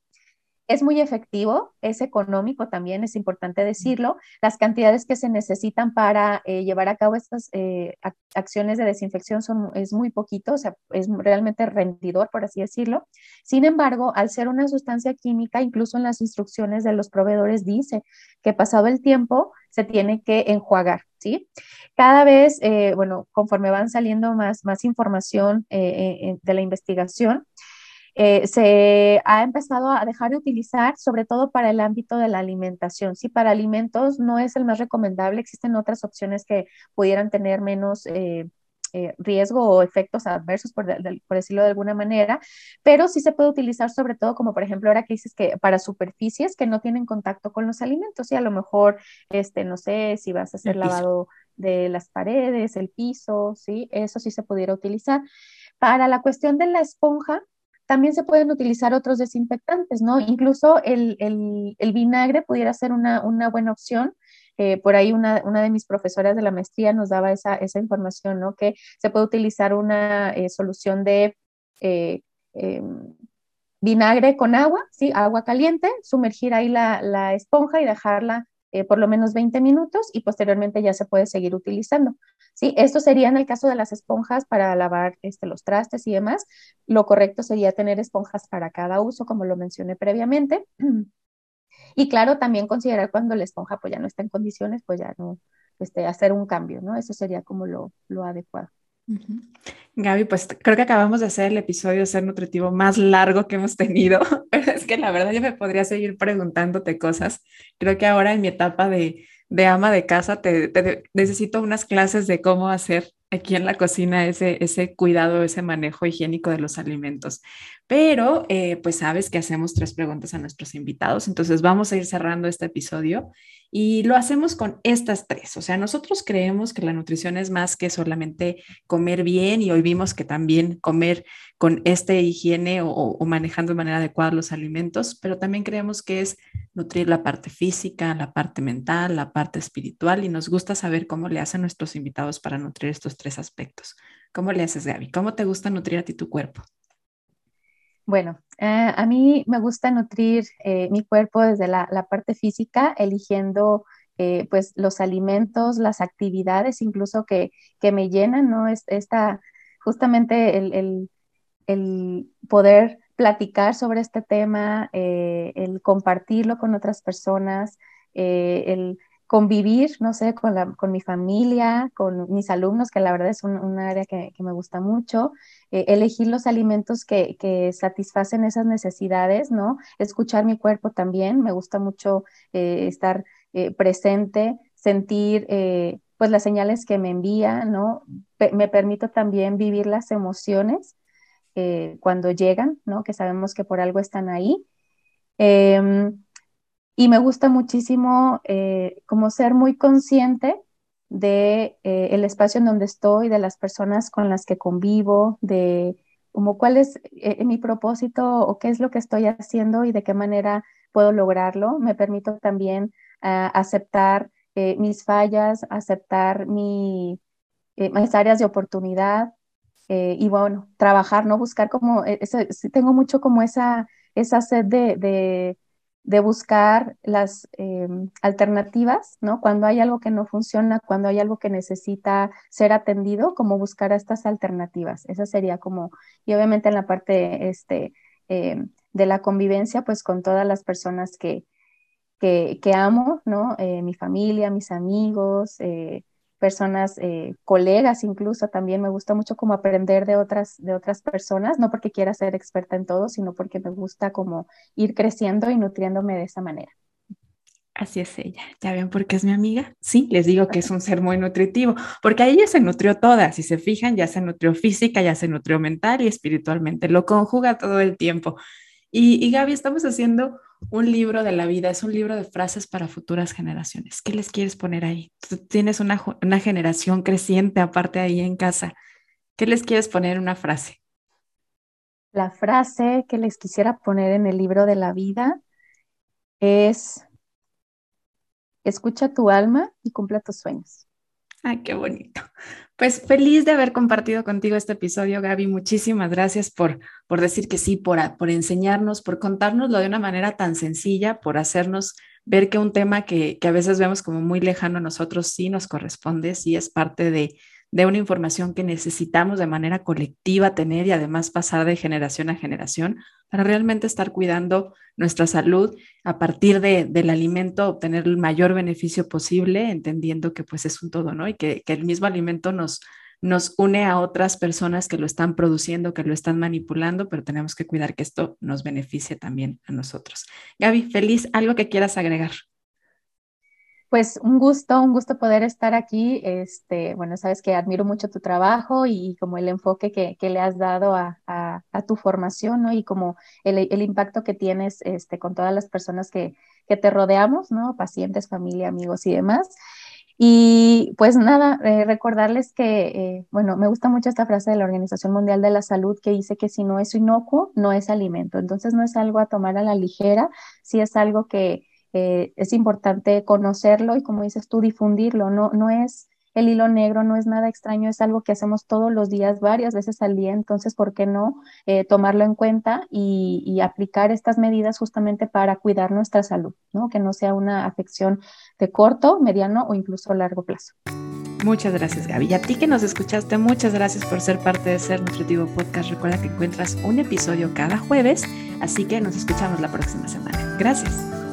Es muy efectivo, es económico también, es importante decirlo. Las cantidades que se necesitan para eh, llevar a cabo estas eh, acciones de desinfección son, es muy poquito, o sea, es realmente rendidor, por así decirlo. Sin embargo, al ser una sustancia química, incluso en las instrucciones de los proveedores dice que pasado el tiempo se tiene que enjuagar, ¿sí? Cada vez, eh, bueno, conforme van saliendo más, más información de la investigación, eh, se ha empezado a dejar de utilizar, sobre todo para el ámbito de la alimentación. Si para alimentos no es el más recomendable, existen otras opciones que pudieran tener menos eh, eh, riesgo o efectos adversos, por, decirlo de alguna manera, pero sí se puede utilizar sobre todo como por ejemplo ahora que dices que para superficies que no tienen contacto con los alimentos y a lo mejor, este, no sé, si vas a hacer lavado de las paredes, el piso, sí, eso sí se pudiera utilizar. Para la cuestión de la esponja, también se pueden utilizar otros desinfectantes, ¿no? Incluso el, vinagre pudiera ser una, buena opción. Eh, por ahí una, de mis profesoras de la maestría nos daba esa, información, ¿no? Que se puede utilizar una eh, solución de eh, em, vinagre con agua, ¿sí? Agua caliente, sumergir ahí la, la, esponja y dejarla eh, por lo menos 20 minutos y posteriormente ya se puede seguir utilizando. ¿sí? Esto sería en el caso de las esponjas para lavar este, los trastes y demás. Lo correcto sería tener esponjas para cada uso, como lo mencioné previamente. Y claro, también considerar cuando la esponja pues ya no está en condiciones, pues ya no, este, hacer un cambio, ¿no? Eso sería como lo, lo adecuado. Gaby, pues creo que acabamos de hacer el episodio Ser Nutritivo más largo que hemos tenido, pero es que la verdad yo me podría seguir preguntándote cosas. Creo que ahora en mi etapa de, de ama de casa te, te, necesito unas clases de cómo hacer aquí en la cocina ese, ese cuidado, ese manejo higiénico de los alimentos. Pero eh, pues sabes que hacemos tres preguntas a nuestros invitados, entonces vamos a ir cerrando este episodio y lo hacemos con estas tres. O sea, nosotros creemos que la nutrición es más que solamente comer bien y hoy vimos que también comer con este higiene o, o, manejando de manera adecuada los alimentos, pero también creemos que es nutrir la parte física, la parte mental, la parte espiritual y nos gusta saber cómo le hacen nuestros invitados para nutrir estos tres aspectos. ¿Cómo le haces, Gaby? ¿Cómo te gusta nutrir a ti tu cuerpo? Bueno, eh, a mí me gusta nutrir eh, mi cuerpo desde la, parte física, eligiendo eh, pues los alimentos, las actividades incluso que, que me llenan, ¿no? Es, esta, justamente el, el, poder platicar sobre este tema, el compartirlo con otras personas, el convivir, no sé, con, la, con mi familia, con mis alumnos, que la verdad es un, área que, que, me gusta mucho, eh, elegir los alimentos que, que, satisfacen esas necesidades, ¿no? Escuchar mi cuerpo también, me gusta mucho eh, estar eh, presente, sentir pues las señales que me envía, ¿no? me permito también vivir las emociones cuando llegan, ¿no? Que sabemos que por algo están ahí. Y me gusta muchísimo eh, como ser muy consciente de eh, el espacio en donde estoy, de las personas con las que convivo, de como cuál es eh, mi propósito o qué es lo que estoy haciendo y de qué manera puedo lograrlo. Me permito también uh, aceptar mis fallas, aceptar mi, mis áreas de oportunidad y bueno, trabajar, ¿no? Buscar como, eso, tengo mucho como esa, esa sed de de buscar las em, alternativas, ¿no? Cuando hay algo que no funciona, cuando hay algo que necesita ser atendido, como buscar estas alternativas. Esa sería como, y obviamente en la parte este, em, de la convivencia, pues con todas las personas que, que, que amo, ¿no? Eh, mi familia, mis amigos, eh, personas, eh, colegas incluso, también me gusta mucho como aprender de otras, de otras personas, no porque quiera ser experta en todo, sino porque me gusta como ir creciendo y nutriéndome de esa manera. Así es ella. ¿Ya ven por qué es mi amiga? Sí, les digo que es un ser muy nutritivo, porque a ella se nutrió toda. Si se fijan, ya se nutrió física, ya se nutrió mental y espiritualmente. Lo conjuga todo el tiempo. Y, Gaby, estamos haciendo un libro de la vida, es un libro de frases para futuras generaciones. ¿Qué les quieres poner ahí? Tú tienes una, una generación creciente aparte ahí en casa. ¿Qué les quieres poner una frase? La frase que les quisiera poner en el libro de la vida es, escucha tu alma y cumple tus sueños. Ay, qué bonito. Pues feliz de haber compartido contigo este episodio, Gaby. Muchísimas gracias por, por decir que sí, por, por enseñarnos, por contárnoslo de una manera tan sencilla, por hacernos ver que un tema que, que a veces vemos como muy lejano a nosotros sí nos corresponde, sí es parte de, de una información que necesitamos de manera colectiva tener y además pasar de generación a generación para realmente estar cuidando nuestra salud a partir de, del alimento, obtener el mayor beneficio posible, entendiendo que pues es un todo, ¿no? Y que, que el mismo alimento nos, nos une a otras personas que lo están produciendo, que lo están manipulando, pero tenemos que cuidar que esto nos beneficie también a nosotros. Gaby, feliz, algo que quieras agregar. Pues un gusto, un gusto poder estar aquí. Este, bueno, sabes que admiro mucho tu trabajo y, como el enfoque que, que le has dado a, a, tu formación, ¿no? Y como el, el, impacto que tienes este, con todas las personas que, que te rodeamos, ¿no? Pacientes, familia, amigos y demás. Y pues nada, eh, recordarles que, eh, bueno, me gusta mucho esta frase de la Organización Mundial de la Salud que dice que si no es inocuo, no es alimento. Entonces no es algo a tomar a la ligera, si es algo que eh, es importante conocerlo y como dices tú, difundirlo. No, no es el hilo negro no es nada extraño, es algo que hacemos todos los días, varias veces al día, entonces, ¿por qué no eh, tomarlo en cuenta y, y, aplicar estas medidas justamente para cuidar nuestra salud, ¿no? que no sea una afección de corto, mediano o incluso largo plazo? Muchas gracias, Gaby. Y a ti que nos escuchaste, muchas gracias por ser parte de Ser Nutritivo Podcast. Recuerda que encuentras un episodio cada jueves, así que nos escuchamos la próxima semana. Gracias.